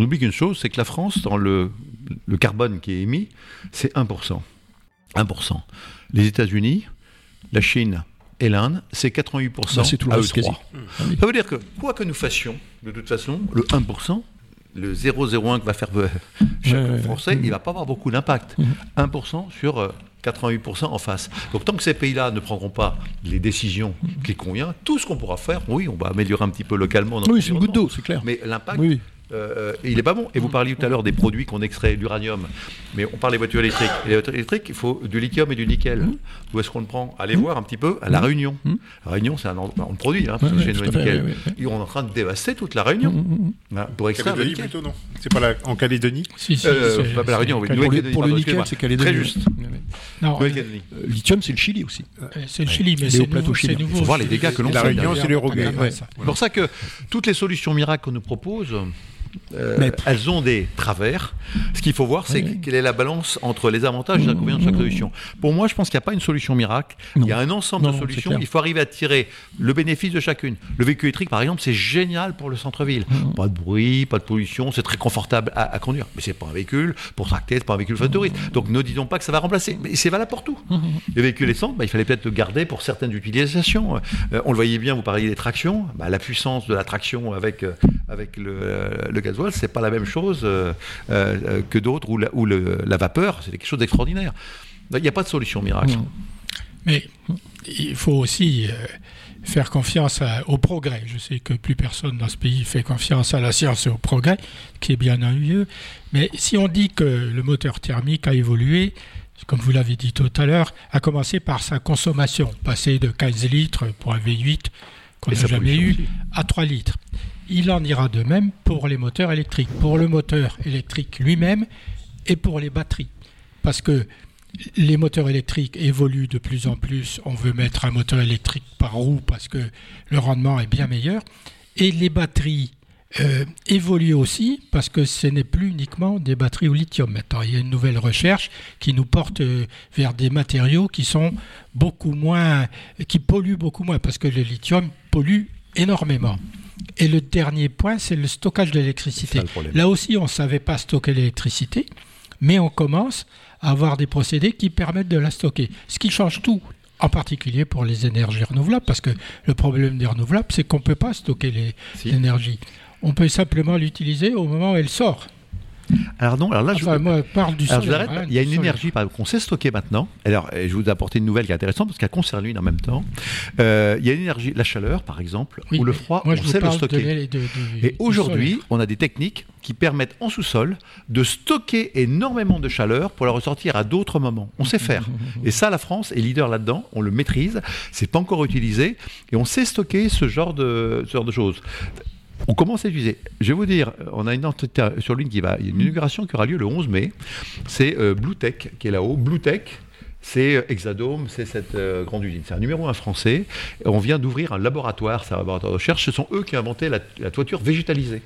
On oublie qu'une chose, c'est que la France, dans le, le carbone qui est émis, c'est 1%. 1%. Les États-Unis, la Chine et l'Inde, c'est 88% Là, c'est tout le à eux quasi. trois. Ça veut dire que, quoi que nous fassions, de toute façon, le 1%, le 0,01 que va faire euh, chaque Ouais, ouais, ouais. Français, il va pas avoir beaucoup d'impact. 1% sur euh, 88% en face. Donc tant que ces pays-là ne prendront pas les décisions qui conviennent, tout ce qu'on pourra faire, oui, on va améliorer un petit peu localement. Oui, c'est une goutte d'eau, c'est clair. Mais l'impact, Oui. Euh, il n'est pas bon. Et vous parliez tout à l'heure des produits qu'on extrait, l'uranium. Mais on parle des voitures électriques. Et les voitures électriques, il faut du lithium et du nickel. Mmh. Où est-ce qu'on le prend? Allez voir un petit peu à La Réunion. La Réunion, c'est un endroit, on le produit, hein, parce Ouais, que le à fait, nickel. ouais, ouais. Et on est en train de dévaster toute la Réunion hein, pour extraire le Calédonie nickel. plutôt, non? C'est pas la- en Calédonie? Si, si, Euh, c'est- pas la Réunion, oui. Pour, le- pour le nickel, c'est Calédonie. Très juste. Non. Euh, Lithium, c'est le Chili aussi. euh, c'est le Chili, mais c'est chiliens. c'est nouveau. Il faut voir les dégâts que l'on Et la fait, Réunion, c'est l'Uruguay. C'est pour ça que toutes les solutions miracles qu'on nous propose, euh, elles ont des travers. Ce qu'il faut voir, c'est Oui. quelle est la balance entre les avantages et les inconvénients de chaque solution. Pour moi, je pense qu'il n'y a pas une solution miracle. Non. Il y a un ensemble Non, de solutions. Il faut arriver à tirer le bénéfice de chacune. Le véhicule électrique, par exemple, c'est génial pour le centre-ville. Pas de bruit, pas de pollution, c'est très confortable à, à conduire. Mais c'est pas un véhicule pour tracter, c'est pas un véhicule de touriste. Donc ne disons pas que ça va remplacer. Mais c'est valable pour tout. Les véhicules essence, bah, il fallait peut-être le garder pour certaines utilisations. Euh, on le voyait bien, vous parliez des tractions. Bah, la puissance de la traction avec, euh, avec le, euh, le gasoil, c'est pas la même chose euh, euh, que d'autres où, la, où le- la vapeur, c'est quelque chose d'extraordinaire. Il n'y a pas de solution miracle. Non. Mais il faut aussi euh, faire confiance à- au progrès. Je sais que plus personne dans ce pays fait confiance à la science et au progrès, qui est bien ennuyeux. Mais si on dit que le moteur thermique a évolué, comme vous l'avez dit tout à l'heure, a commencé par sa consommation, passer de 15 litres pour un V8 qu'on n'a jamais eu à 3 litres. Il en ira de même pour les moteurs électriques, pour le moteur électrique lui-même et pour les batteries. Parce que les moteurs électriques évoluent de plus en plus. On veut mettre un moteur électrique par roue parce que le rendement est bien meilleur. Et les batteries euh, évoluent aussi parce que ce n'est plus uniquement des batteries au lithium. Maintenant, il y a une nouvelle recherche qui nous porte euh, vers des matériaux qui sont beaucoup moins, qui polluent beaucoup moins parce que le lithium pollue énormément. Et le dernier point, c'est le stockage de l'électricité. Là aussi, on ne savait pas stocker l'électricité, mais on commence à avoir des procédés qui permettent de la stocker. Ce qui change tout, en particulier pour les énergies renouvelables, parce que le problème des renouvelables, c'est qu'on ne peut pas stocker Si. l'énergie. On peut simplement l'utiliser au moment où elle sort. Alors non, alors là, je, Enfin, moi, je parle du Alors, solaire, hein, Il y a une solaire. énergie qu'on sait stocker maintenant. Alors, je vous apporter une nouvelle qui est intéressante parce qu'elle concerne l'une en même temps. Euh, il y a une énergie, la chaleur par exemple, Oui, ou le froid, moi, on sait le de stocker. de- Et aujourd'hui, on a des techniques qui permettent en sous-sol de stocker énormément de chaleur pour la ressortir à d'autres moments. On sait faire. Et ça, la France est leader là-dedans. On le maîtrise. C'est pas encore utilisé et on sait stocker ce genre de, ce genre de choses. On commence à utiliser. Je vais vous dire, on a une entité sur l'une qui va, il y a une inauguration qui aura lieu le 11 mai. C'est euh, Bluetech qui est là-haut. Bluetech, c'est euh, Hexadome, c'est cette euh, grande usine. C'est un numéro un français. On vient d'ouvrir un laboratoire, c'est un laboratoire de recherche. Ce sont eux qui ont inventé la, la toiture végétalisée.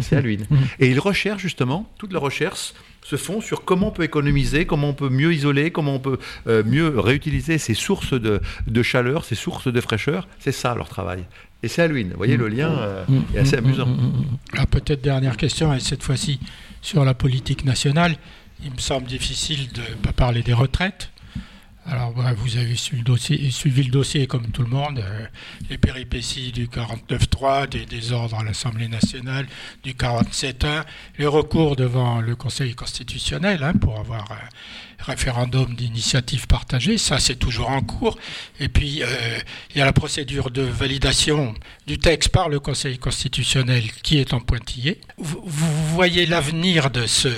C'est à l'huile. Et ils recherchent justement, toute la recherche se font sur comment on peut économiser, comment on peut mieux isoler, comment on peut euh, mieux réutiliser ces sources de, de chaleur, ces sources de fraîcheur. C'est ça leur travail. Et c'est à l'huile. Vous voyez, le lien euh, est assez amusant. Ah, Peut-être dernière question, et cette fois-ci sur la politique nationale. Il me semble difficile de ne pas parler des retraites. Alors, bah, vous avez suivi le dossier, suivi le dossier comme tout le monde, euh, les péripéties du 49.3, des désordres à l'Assemblée nationale, du 47.1, les recours devant le Conseil constitutionnel hein, pour avoir un référendum d'initiative partagée, ça c'est toujours en cours. Et puis, euh, il y a la procédure de validation du texte par le Conseil constitutionnel qui est en pointillé. Vous, vous voyez l'avenir de ce,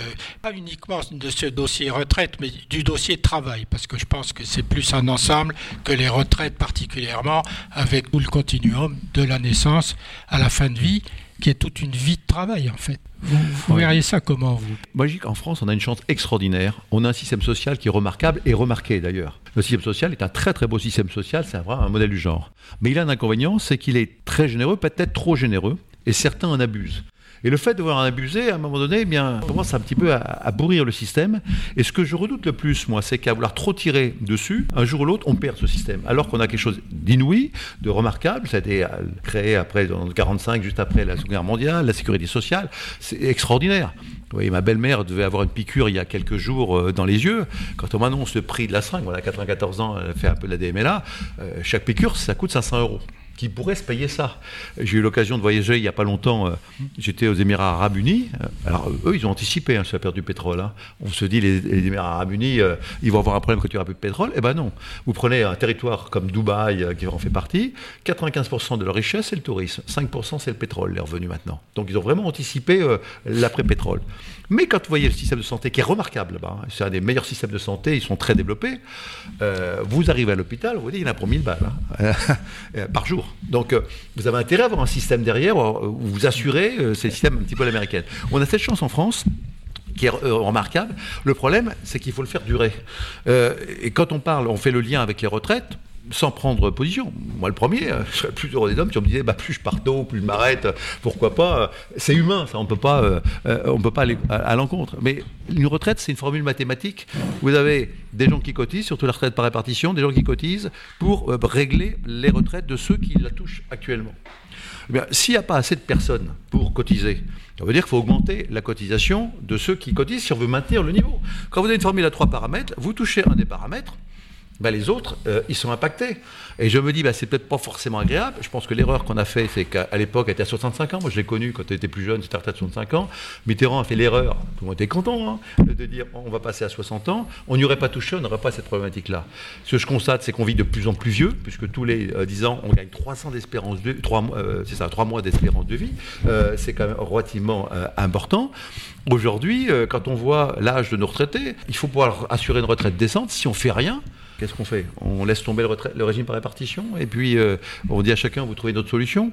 pas uniquement de ce dossier retraite, mais du dossier travail, parce que je pense que c'est plus un ensemble que les retraites particulièrement, avec tout le continuum de la naissance à la fin de vie, qui est toute une vie de travail en fait. Vous, vous Ouais. verriez ça comment vous Moi, je dis qu'en France, on a une chance extraordinaire. On a un système social qui est remarquable et remarqué d'ailleurs. Le système social est un très très beau système social, c'est vraiment un modèle du genre. Mais il a un inconvénient, c'est qu'il est très généreux, peut-être trop généreux, et certains en abusent. Et le fait de voir en abuser, à un moment donné, eh bien, commence un petit peu à, bourrir le système. Et ce que je redoute le plus, moi, c'est qu'à vouloir trop tirer dessus, un jour ou l'autre, on perd ce système. Alors qu'on a quelque chose d'inouï, de remarquable. Ça a été créé après, en 1945, juste après la Seconde Guerre mondiale, la sécurité sociale. C'est extraordinaire. Oui, ma belle-mère devait avoir une piqûre il y a quelques jours euh, dans les yeux. Quand on m'annonce le prix de la seringue, voilà, 94 ans, elle fait un peu de la DMLA, euh, chaque piqûre, ça coûte 500 euros qui pourrait se payer ça. J'ai eu l'occasion de voyager il n'y a pas longtemps. Euh, j'étais aux Émirats Arabes Unis. Euh, alors, eux, ils ont anticipé hein, sur la perte du pétrole. Hein. On se dit, les, les Émirats Arabes Unis, euh, ils vont avoir un problème quand il n'y aura plus de pétrole. Eh ben non. Vous prenez un territoire comme Dubaï, qui en fait partie, 95% de leur richesse, c'est le tourisme. 5%, c'est le pétrole, les revenus maintenant. Donc, ils ont vraiment anticipé l'après-pétrole. Mais quand vous voyez le système de santé qui est remarquable là-bas, hein, c'est un des meilleurs systèmes de santé, ils sont très développés, vous arrivez à l'hôpital, vous vous dites, il y en a pour 1000 balles par jour. Donc, euh, vous avez intérêt à avoir un système derrière où vous assurez, euh, c'est le système un petit peu l'américaine. On a cette chance en France qui est euh, remarquable. Le problème, c'est qu'il faut le faire durer. et quand on parle, on fait le lien avec les retraites, sans prendre position. Moi, le premier, euh, je serais plus heureux des hommes si on me disait bah, plus je pars tôt, plus je m'arrête, pourquoi pas. C'est humain, ça, on peut pas, euh, euh, on peut pas aller à, l'encontre. Mais une retraite, c'est une formule mathématique. Vous avez des gens qui cotisent, surtout la retraite par répartition, des gens qui cotisent pour régler les retraites de ceux qui la touchent actuellement. Eh s'il n'y a pas assez de personnes pour cotiser, ça veut dire qu'il faut augmenter la cotisation de ceux qui cotisent si on veut maintenir le niveau. Quand vous avez une formule à trois paramètres, vous touchez un des paramètres, ben, les autres, euh, ils sont impactés. Et je me dis, ben, c'est peut-être pas forcément agréable. Je pense que l'erreur qu'on a fait, c'est qu'à l'époque, elle était à 65 ans. Moi, je l'ai connu quand elle était plus jeune, c'était à 65 ans. Mitterrand a fait l'erreur, tout le monde était content, hein, de dire, on va passer à 60 ans. On n'y aurait pas touché, on n'aurait pas cette problématique-là. Ce que je constate, c'est qu'on vit de plus en plus vieux, puisque tous les 10 euh, ans, on gagne 300 d'espérance de 3, euh, c'est ça, 3 mois d'espérance de vie. c'est quand même relativement important. Aujourd'hui, quand on voit l'âge de nos retraités, il faut pouvoir assurer une retraite décente. Si on fait rien, Qu'est-ce qu'on fait On laisse tomber le, régime par répartition et puis euh, on dit à chacun vous trouvez une autre solution.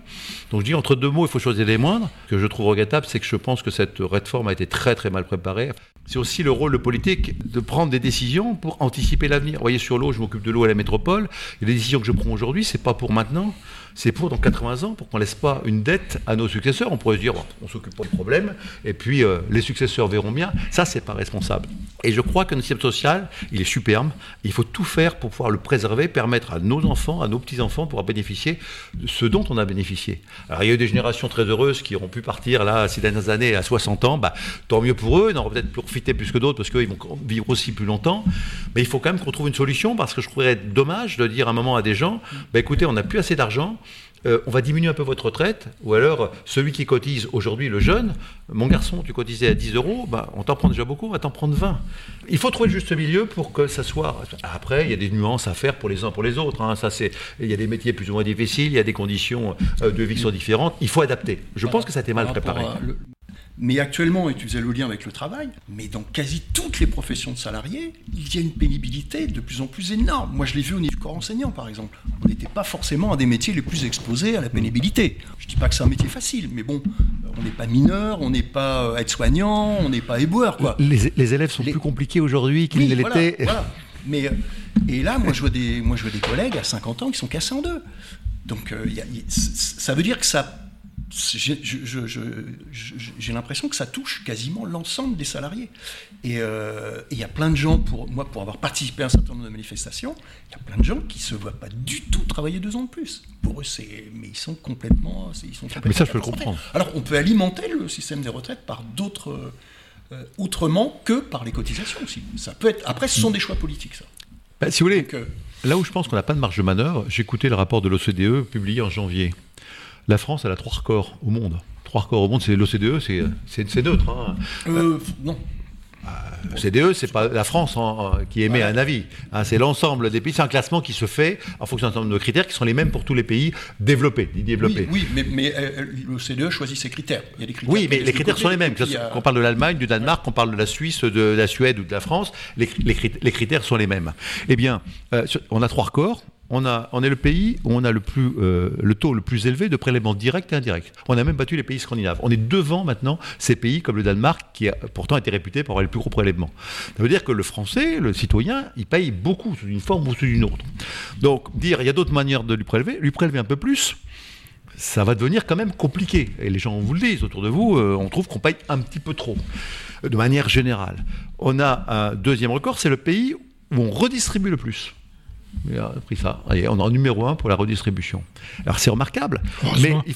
Donc je dis entre deux mots, il faut choisir les moindres. Ce que je trouve regrettable, c'est que je pense que cette réforme a été très très mal préparée. C'est aussi le rôle de politique de prendre des décisions pour anticiper l'avenir. Vous voyez, sur l'eau, je m'occupe de l'eau à la métropole. Les décisions que je prends aujourd'hui, c'est pas pour maintenant, c'est pour dans 80 ans, pour qu'on laisse pas une dette à nos successeurs. On pourrait se dire, on s'occupe pas du problème, et puis euh, les successeurs verront bien. Ça, c'est pas responsable. Et je crois que notre système social, il est superbe. Il faut tout faire pour pouvoir le préserver, permettre à nos enfants, à nos petits-enfants, pouvoir bénéficier de ce dont on a bénéficié. Alors, il y a eu des générations très heureuses qui auront pu partir, là, ces dernières années, à 60 ans. Bah, tant mieux pour eux, ils auront peut-être profiter plus que d'autres, parce qu'ils vont vivre aussi plus longtemps. Mais il faut quand même qu'on trouve une solution, parce que je trouverais dommage de dire un moment à des gens, bah, écoutez, on n'a plus assez d'argent, euh, on va diminuer un peu votre retraite, ou alors celui qui cotise aujourd'hui, le jeune, mon garçon, tu cotisais à 10 euros, bah, on t'en prend déjà beaucoup, on va t'en prendre 20. Il faut trouver le juste milieu pour que ça soit. Après, il y a des nuances à faire pour les uns pour les autres. Hein. Ça, c'est... Il y a des métiers plus ou moins difficiles, il y a des conditions euh, de vie qui sont différentes. Il faut adapter. Je pense que ça a été mal préparé. Mais actuellement, et tu faisais le lien avec le travail, mais dans quasi toutes les professions de salariés, il y a une pénibilité de plus en plus énorme. Moi, je l'ai vu au niveau du corps enseignant, par exemple. On n'était pas forcément un des métiers les plus exposés à la pénibilité. Je ne dis pas que c'est un métier facile, mais bon, on n'est pas mineur, on n'est pas euh, aide-soignant, on n'est pas éboueur, quoi. Les, élèves sont plus compliqués aujourd'hui qu'ils ne l'étaient. Voilà, Mais, euh, et là, moi je, vois des, moi, je vois des collègues à 50 ans qui sont cassés en deux. Donc, euh, ça veut dire que ça j'ai l'impression que ça touche quasiment l'ensemble des salariés. Euh, et il y a plein de gens, pour moi, pour avoir participé à un certain nombre de manifestations, il y a plein de gens qui ne se voient pas du tout travailler deux ans de plus. Pour eux, c'est. Mais ils sont complètement. Ils sont mais ça, je peux le comprendre. Alors, on peut alimenter le système des retraites par d'autres. Euh, autrement que par les cotisations aussi. Ça peut être. Après, ce sont des choix politiques, ça. Bah, si vous voulez, euh, là où je pense qu'on n'a pas de marge de manœuvre, j'ai écouté le rapport de l'OCDE publié en janvier. La France, elle a trois records au monde. Trois records au monde, c'est l'OCDE, c'est neutre. Hein. Euh, non. L'OCDE, euh, c'est pas la France qui émet un avis. Hein, c'est l'ensemble des pays. C'est un classement qui se fait en fonction d'un certain nombre de critères qui sont les mêmes pour tous les pays développés. développés. Oui, mais, mais euh, l'OCDE choisit ses critères. Il y a des critères oui, mais les critères sont les mêmes. Qu'on parle de l'Allemagne, du Danemark, qu'on parle de la Suisse, de la Suède ou de la France, les, critères sont les mêmes. Eh bien, on a trois records on, est le pays où on a euh, le, taux le plus élevé de prélèvements directs et indirects. On a même battu les pays scandinaves. On est devant maintenant ces pays comme le Danemark, qui a pourtant été réputé pour avoir les plus gros prélèvements. Ça veut dire que le français, le citoyen, il paye beaucoup sous une forme ou sous une autre. Donc, dire il y a d'autres manières de lui prélever, lui prélever un peu plus, ça va devenir quand même compliqué. Et les gens vous le disent autour de vous, euh, on trouve qu'on paye un petit peu trop, de manière générale. On a un deuxième record, c'est le pays où on redistribue le plus. On a pris ça. Allez, on est en numéro un pour la redistribution. Alors c'est remarquable, mais Heureusement. il-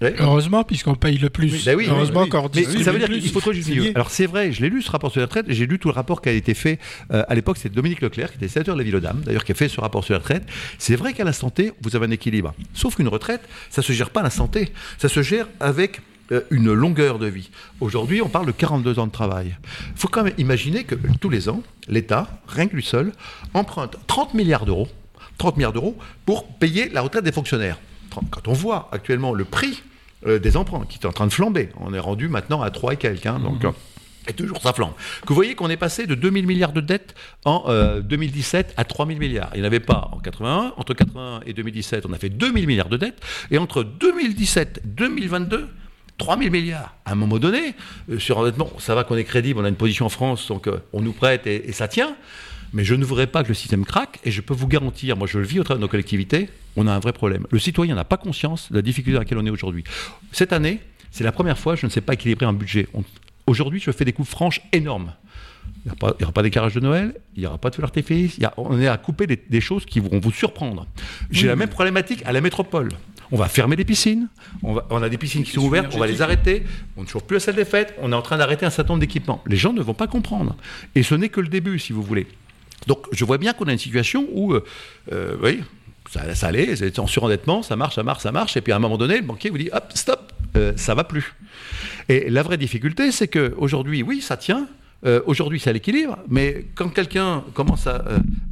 Ouais. Heureusement, puisqu'on paye le plus. Ben oui, Heureusement oui, oui. Mais ça veut dire qu'il faut juste milieu. Alors c'est vrai, je l'ai lu ce rapport sur la retraite, j'ai lu tout le rapport qui a été fait euh, à l'époque, c'était Dominique Leclerc, qui était sénateur de la Ville-aux-Dames, d'ailleurs, qui a fait ce rapport sur la retraite. C'est vrai qu'à l'instant T, vous avez un équilibre. Sauf qu'une retraite, ça se gère pas à l'instant T, ça se gère avec une longueur de vie. Aujourd'hui, on parle de 42 ans de travail. Il faut quand même imaginer que tous les ans, l'État, rien que lui seul, emprunte 30 milliards d'euros, 30 milliards d'euros pour payer la retraite des fonctionnaires. Quand on voit actuellement le prix euh, des emprunts qui est en train de flamber, on est rendu maintenant à 3 et quelques, hein, donc euh, et toujours ça flambe. Que vous voyez qu'on est passé de 2000 milliards de dettes en euh, 2017 à 3000 milliards. Il n'y en avait pas en 81. Entre 81 et 2017, on a fait 2000 milliards de dettes. Et entre 2017 et 2022, 3000 milliards. À un moment donné, euh, sur endettement, ça va qu'on est crédible, on a une position en France, donc euh, on nous prête et, et ça tient. Mais je ne voudrais pas que le système craque, et je peux vous garantir, moi je le vis au travers de nos collectivités, on a un vrai problème. Le citoyen n'a pas conscience de la difficulté dans laquelle on est aujourd'hui. Cette année, c'est la première fois que je ne sais pas équilibrer un budget. Aujourd'hui, je fais des coupes franches énormes. Il n'y aura pas d'écarage de Noël, il n'y aura pas de feu d'artifice, on est à couper des, des choses qui vont vous surprendre. J'ai la même problématique à la métropole. On va fermer des piscines, on, va- on a des piscines qui sont ouvertes, on va les arrêter, on ne toujours plus la salle des fêtes, on est en train d'arrêter un certain nombre d'équipements. Les gens ne vont pas comprendre. Et ce n'est que le début, si vous voulez. Donc je vois bien qu'on a une situation où, euh, euh, oui, ça, ça allait, c'est en surendettement, ça marche, ça marche, ça marche, et puis à un moment donné, le banquier vous dit, hop, stop, euh, ça va plus. Et la vraie difficulté, c'est qu'aujourd'hui, oui, ça tient. Euh, aujourd'hui, c'est à l'équilibre, mais quand quelqu'un commence à,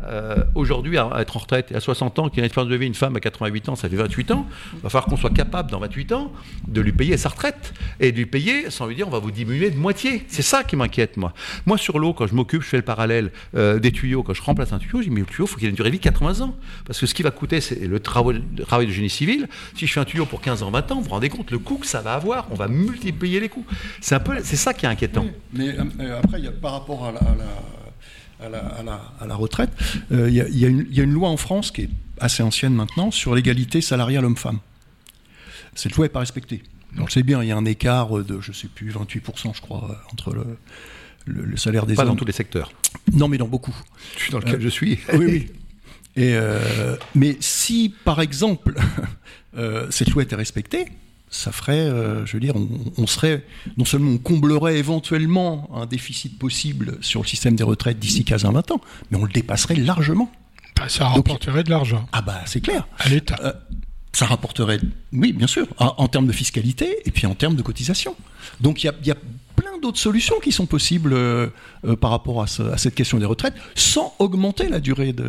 euh, aujourd'hui à être en retraite et à 60 ans, qui a une expérience de vie, une femme à 88 ans, ça fait 28 ans, il va falloir qu'on soit capable dans 28 ans de lui payer sa retraite et de lui payer sans lui dire on va vous diminuer de moitié. C'est ça qui m'inquiète, moi. Moi, sur l'eau, quand je m'occupe, je fais le parallèle euh, des tuyaux, quand je remplace un tuyau, je dis mais le tuyau, il faut qu'il ait une durée de vie de 80 ans. Parce que ce qui va coûter, c'est le travail, de génie civil. Si je fais un tuyau pour 15 ans, 20 ans, vous vous rendez compte le coût que ça va avoir On va multiplier les coûts. C'est ça qui est inquiétant. Mais euh, après, il y a, par rapport à la, à la- à la- à la- à la retraite, euh, il y, a- il y a une- il y a une loi en France qui est assez ancienne maintenant sur l'égalité salariale homme-femme. Cette loi n'est pas respectée. On le sait bien, il y a un écart de, je sais plus, 28%, je crois, euh, entre le, le- le salaire des Pas hommes. dans tous les secteurs. Non, mais dans beaucoup. Dans lequel je suis. Oui, oui. Et euh, mais si, par exemple, euh, cette loi était respectée, ça ferait, euh, je veux dire, on, on serait, non seulement on comblerait éventuellement un déficit possible sur le système des retraites d'ici 15 à 20 ans, mais on le dépasserait largement. Bah, ça rapporterait de l'argent Ah bah c'est clair. à l'État. Euh, ça rapporterait, oui, bien sûr, en, en termes de fiscalité et puis en termes de cotisation. Donc il y a, il y a plein d'autres solutions qui sont possibles euh, euh, par rapport à, ce- à cette question des retraites, sans augmenter la durée de,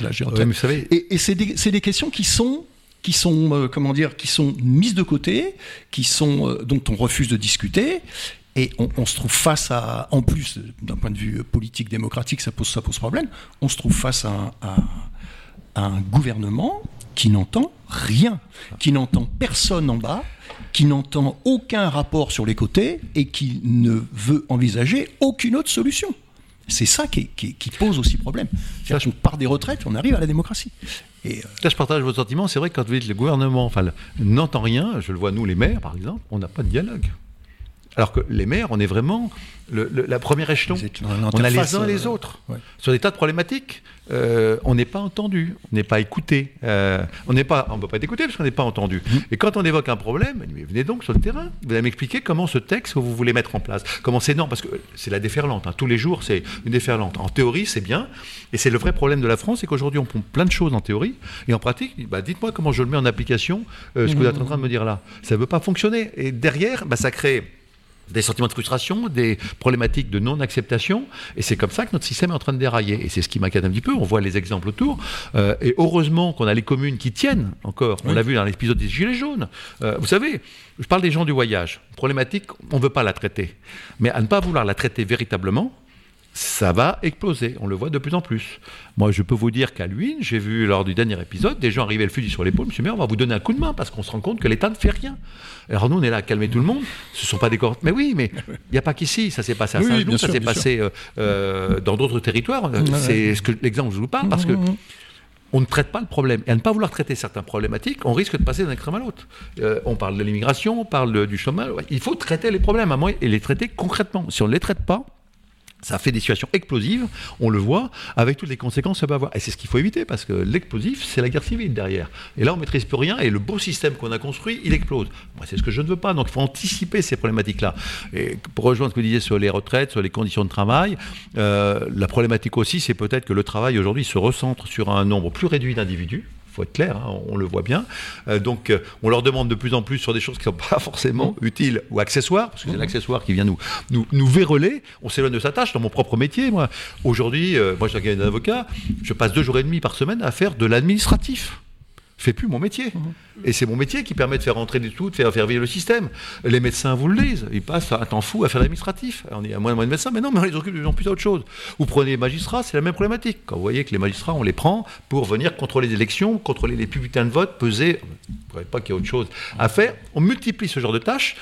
Ouais, retraites. mais vous savez, Et, et c'est des, c'est des questions qui sont qui sont euh, qui sont mises de côté, euh, dont on refuse de discuter. Et on, se trouve face à, en plus d'un point de vue politique démocratique, ça pose ça pose problème. On se trouve face à un gouvernement qui n'entend rien, qui n'entend personne en bas, qui n'entend aucun rapport sur les côtés et qui ne veut envisager aucune autre solution. C'est ça qui, pose aussi problème. C'est-à-dire qu'on part des retraites, on arrive à la démocratie. Euh, Là, je partage votre sentiment. C'est vrai que quand vous dites le gouvernement n'entend rien, je le vois nous, les maires, par exemple, on n'a pas de dialogue. Alors que les maires, on est vraiment le- le- la première échelon. On a les uns et les euh, autres. ouais. Sur des tas de problématiques, euh, on n'est pas entendu, on n'est pas écouté. Euh, on n'est pas, on ne peut pas être écouté parce qu'on n'est pas entendu. Mmh. Et quand on évoque un problème, mais venez donc sur le terrain. Vous allez m'expliquer comment ce texte que vous voulez mettre en place. Comment c'est énorme, parce que c'est la déferlante. hein. Tous les jours, c'est une déferlante. En théorie, c'est bien. Et c'est le vrai problème de la France, c'est qu'aujourd'hui, on prend plein de choses en théorie. Et en pratique, bah, dites-moi comment je le mets en application, euh, ce que vous êtes en train de me dire là. Ça ne veut pas fonctionner. Et derrière, bah, ça crée des sentiments de frustration, des problématiques de non-acceptation, et c'est comme ça que notre système est en train de dérailler. Et c'est ce qui m'inquiète un petit peu. On voit les exemples autour, Euh, et heureusement qu'on a les communes qui tiennent encore. On l'a vu dans l'épisode des Gilets jaunes. Euh, vous savez, je parle des gens du voyage. Problématique, on ne veut pas la traiter, mais à ne pas vouloir la traiter véritablement. Ça va exploser, on le voit de plus en plus. Moi, je peux vous dire qu'à Luynes, j'ai vu lors du dernier épisode des gens arriver le fusil sur l'épaule. Monsieur le maire, on va vous donner un coup de main parce qu'on se rend compte que l'État ne fait rien. Alors nous, on est là à calmer tout le monde. Ce ne sont pas des corps. Mais oui, mais il n'y a pas qu'ici. Ça s'est passé à Oui, oui, ça s'est passé euh, euh, dans d'autres territoires. C'est ce que l'exemple que je vous parle parce que on ne traite pas le problème. Et à ne pas vouloir traiter certaines problématiques, on risque de passer d'un extrême à l'autre. Euh, on parle de l'immigration, on parle du chômage. Il faut traiter les problèmes à et les traiter concrètement. Si on ne les traite pas, ça fait des situations explosives, on le voit, avec toutes les conséquences que ça peut avoir. Et c'est ce qu'il faut éviter, parce que l'explosif, c'est la guerre civile derrière. Et là, on ne maîtrise plus rien, et le beau système qu'on a construit, il explose. Moi, c'est ce que je ne veux pas, donc il faut anticiper ces problématiques-là. Et pour rejoindre ce que vous disiez sur les retraites, sur les conditions de travail, euh, la problématique aussi, c'est peut-être que le travail aujourd'hui se recentre sur un nombre plus réduit d'individus, faut être clair, hein, on le voit bien. Euh, donc, euh, on leur demande de plus en plus sur des choses qui ne sont pas forcément mmh. utiles ou accessoires, parce que c'est mmh. l'accessoire qui vient nous, nous, nous véreler. On s'éloigne de sa tâche dans mon propre métier. Moi, aujourd'hui, euh, moi, je suis un avocat, je passe deux jours et demi par semaine à faire de l'administratif fais plus mon métier. Mhm. Et c'est mon métier qui permet de faire rentrer des tout, de faire, faire vivre le système. Les médecins vous le disent, ils passent un temps fou à faire l'administratif. On dit, à moins, moins de médecins, mais non, mais on les occupe de plus en plus d'autres choses. Vous prenez les magistrats, c'est la même problématique. Quand vous voyez que les magistrats, on les prend pour venir contrôler les élections, contrôler les publics de vote, peser, vous ne pas qu'il y a autre chose à faire. On multiplie ce genre de tâches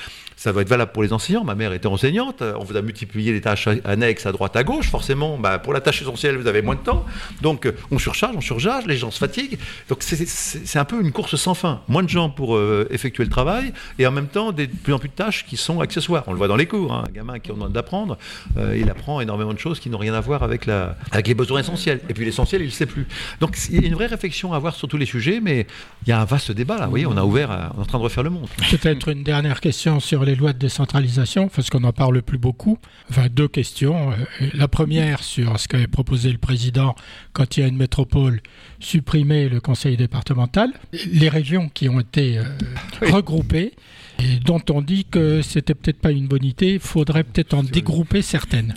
ça va être valable pour les enseignants. Ma mère était enseignante. On vous a multiplié les tâches annexes à droite, à gauche. Forcément, bah, pour la tâche essentielle, vous avez moins de temps. Donc, on surcharge, on surcharge, les gens se fatiguent. Donc, c'est un peu une course sans fin. Moins de gens pour euh, effectuer le travail et en même temps, des, de plus en plus de tâches qui sont accessoires. On le voit dans les cours. Hein. Un gamin qui en demande d'apprendre, euh, il apprend énormément de choses qui n'ont rien à voir avec les besoins essentiels. Et puis, l'essentiel, il ne sait plus. Donc, il y a une vraie réflexion à avoir sur tous les sujets, mais il y a un vaste débat là. Vous voyez, on a ouvert, on est en train de refaire le monde. Peut-être une dernière question sur les lois de décentralisation, parce qu'on n'en parle plus beaucoup. Enfin, deux questions. Euh, la première sur ce qu'avait proposé le président quand il y a une métropole, supprimer le conseil départemental. Les régions qui ont été euh, regroupées et dont on dit que c'était peut-être pas une bonne idée, il faudrait peut-être en dégrouper certaines.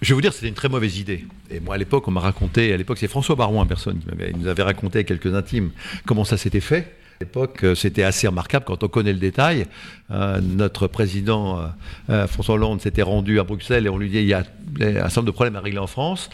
Je vais vous dire, c'était une très mauvaise idée. Et moi, à l'époque, on m'a raconté, à l'époque, c'est François Baron en personne qui nous avait raconté à quelques intimes comment ça s'était fait. L'époque, euh, c'était assez remarquable quand on connaît le détail. Euh, notre président euh, François Hollande s'était rendu à Bruxelles et on lui dit il y a un certain nombre de problèmes à régler en France,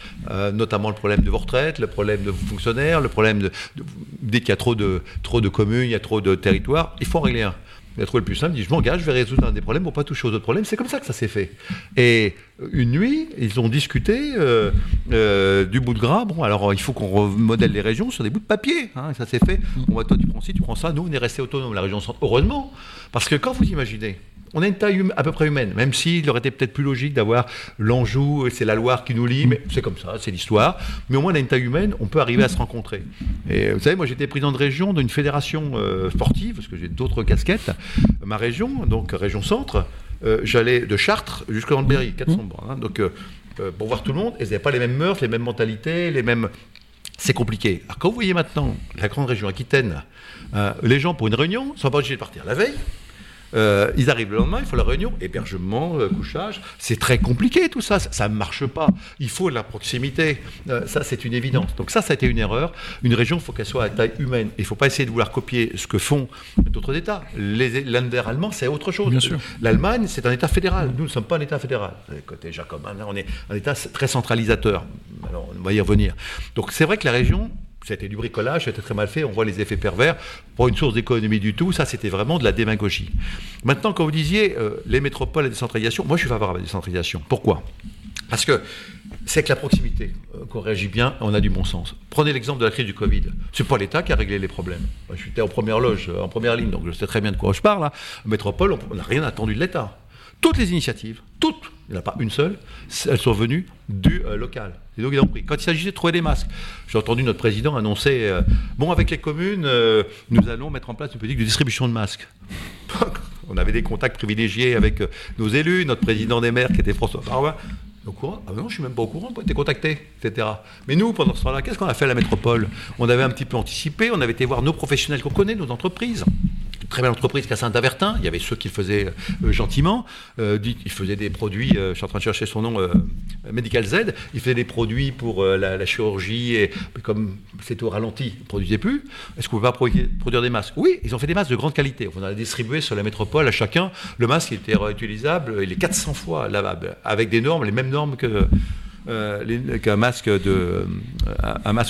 notamment le problème de vos retraites, le problème de vos fonctionnaires, le problème de, de dès qu'il y a trop de, trop de communes, il y a trop de territoires, il faut en régler un. Il a trouvé le plus simple, il dit je m'engage, je vais résoudre un des problèmes pour pas toucher aux autres problèmes. C'est comme ça que ça s'est fait. Et une nuit, ils ont discuté euh, euh, du bout de gras. Bon, alors il faut qu'on remodèle les régions sur des bouts de papier. Hein, ça s'est fait. Bon, bah, toi tu prends ci, tu prends ça. Nous, on est resté autonome, la région centre. Heureusement, parce que quand vous imaginez on a une taille hum, à peu près humaine, même s'il aurait été peut-être plus logique d'avoir l'Anjou, c'est la Loire qui nous lie, mais c'est comme ça, c'est l'histoire. Mais au moins, on a une taille humaine, on peut arriver à se rencontrer. Et vous savez, moi j'étais président de région d'une fédération euh, sportive, parce que j'ai d'autres casquettes. Ma région, donc région centre, euh, j'allais de Chartres jusqu'à 400 mmh. bornes. Hein. donc euh, pour voir tout le monde, et ils n'avaient pas les mêmes mœurs, les mêmes mentalités, les mêmes. C'est compliqué. Alors quand vous voyez maintenant la grande région Aquitaine, les gens pour une réunion sont pas obligés de partir la veille. Euh, ils arrivent le lendemain, il faut la réunion, hébergement, euh, couchage. C'est très compliqué tout ça, ça ne marche pas. Il faut la proximité. Euh, ça, c'est une évidence. Donc ça, ça a été une erreur. Une région, il faut qu'elle soit à taille humaine. Il ne faut pas essayer de vouloir copier ce que font d'autres États. Les Länder allemands, c'est autre chose. L'Allemagne, c'est un État fédéral. Nous ne sommes pas un État fédéral. Côté Jacobin, on est un État très centralisateur. Alors, on va y revenir. Donc c'est vrai que la région, c'était du bricolage, c'était très mal fait, on voit les effets pervers. Pour une source d'économie du tout, ça c'était vraiment de la démagogie. Maintenant, quand vous disiez euh, les métropoles et la décentralisation, moi je suis favorable à la décentralisation. Pourquoi? Parce que c'est que la proximité euh, qu'on réagit bien, on a du bon sens. Prenez l'exemple de la crise du Covid. C'est pas l'État qui a réglé les problèmes. Je suis en première loge, euh, en première ligne, donc je sais très bien de quoi je parle. Hein. Métropole, on n'a rien attendu de l'État. Toutes les initiatives, toutes, il n'y en a pas une seule, elles sont venues du euh, local. Quand il s'agissait de trouver des masques, j'ai entendu notre président annoncer euh, Bon, avec les communes, euh, nous allons mettre en place une politique de distribution de masques. On avait des contacts privilégiés avec nos élus, notre président des maires qui était François Barouin. Au courant Ah non, je suis même pas au courant, pas été contacté, etc. Mais nous, pendant ce temps-là, qu'est-ce qu'on a fait à la métropole? On avait un petit peu anticipé, on avait été voir nos professionnels qu'on connaît, nos entreprises très belle entreprise qui a Saint-Avertin. Il y avait ceux qui le faisaient euh, gentiment. Euh, ils faisaient des produits, euh, je suis en train de chercher son nom, Medical Z. Ils faisaient des produits pour la, chirurgie et comme c'était au ralenti, ils ne produisaient plus. Est-ce qu'on ne peut pas produire des masques? Oui, ils ont fait des masques de grande qualité. On a distribué sur la métropole à chacun. Le masque était réutilisable, il est 400 fois lavable, avec des normes, les mêmes normes qu'un masque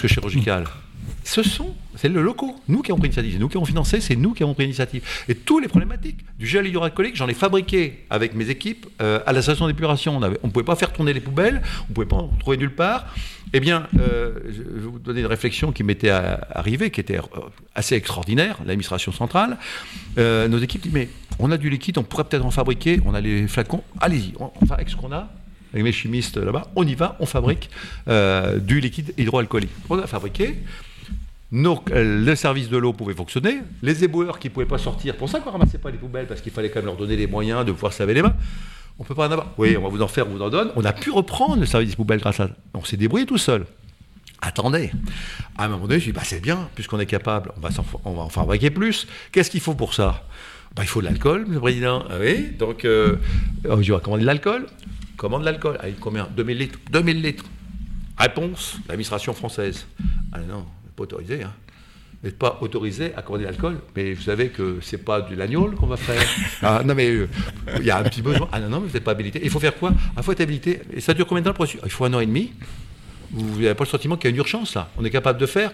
chirurgical. Ce sont, c'est le locaux, nous qui avons pris l'initiative, c'est nous qui avons financé, c'est nous qui avons pris l'initiative. Et tous les problématiques, du gel hydroalcoolique, j'en ai fabriqué avec mes équipes euh, à la station d'épuration. On ne pouvait pas faire tourner les poubelles, on ne pouvait pas en trouver nulle part. Eh bien, euh, je vais vous donner une réflexion qui m'était arrivée, qui était euh, assez extraordinaire, l'administration centrale. nos équipes disent, mais on a du liquide, on pourrait peut-être en fabriquer, on a les flacons, allez-y, on, on avec ce qu'on a, avec mes chimistes là-bas, on y va, on fabrique du liquide hydroalcoolique. On a fabriqué, nos, euh, le service de l'eau pouvait fonctionner, les éboueurs qui ne pouvaient pas sortir, pour ça qu'on ne ramassait pas les poubelles, parce qu'il fallait quand même leur donner les moyens de pouvoir se laver les mains. On ne peut pas en avoir. Oui, on va vous en faire, on vous en donne. On a pu reprendre le service des poubelles grâce à ça. On s'est débrouillé tout seul. Attendez, à un moment donné, je dis, bah, c'est bien, puisqu'on est capable, on va, on va en fabriquer plus. Qu'est-ce qu'il faut pour ça? Bah, Il faut de l'alcool, monsieur le président. Ah oui, donc, euh, oh, je vais commander de l'alcool. Commande de l'alcool. Allez, combien? 2000 litres. 2000 litres. Réponse, l'administration française. Ah non, autorisé. Hein. Vous n'êtes pas autorisé à commander l'alcool, mais vous savez que c'est pas du lagnol qu'on va faire. Ah, non, mais euh, il y a un petit besoin. Ah non, non, mais vous n'êtes pas habilité. Il faut faire quoi? Il faut être habilité. Et ça dure combien de temps le processus? Il faut un an et demi. Vous n'avez pas le sentiment qu'il y a une urgence là? On est capable de faire?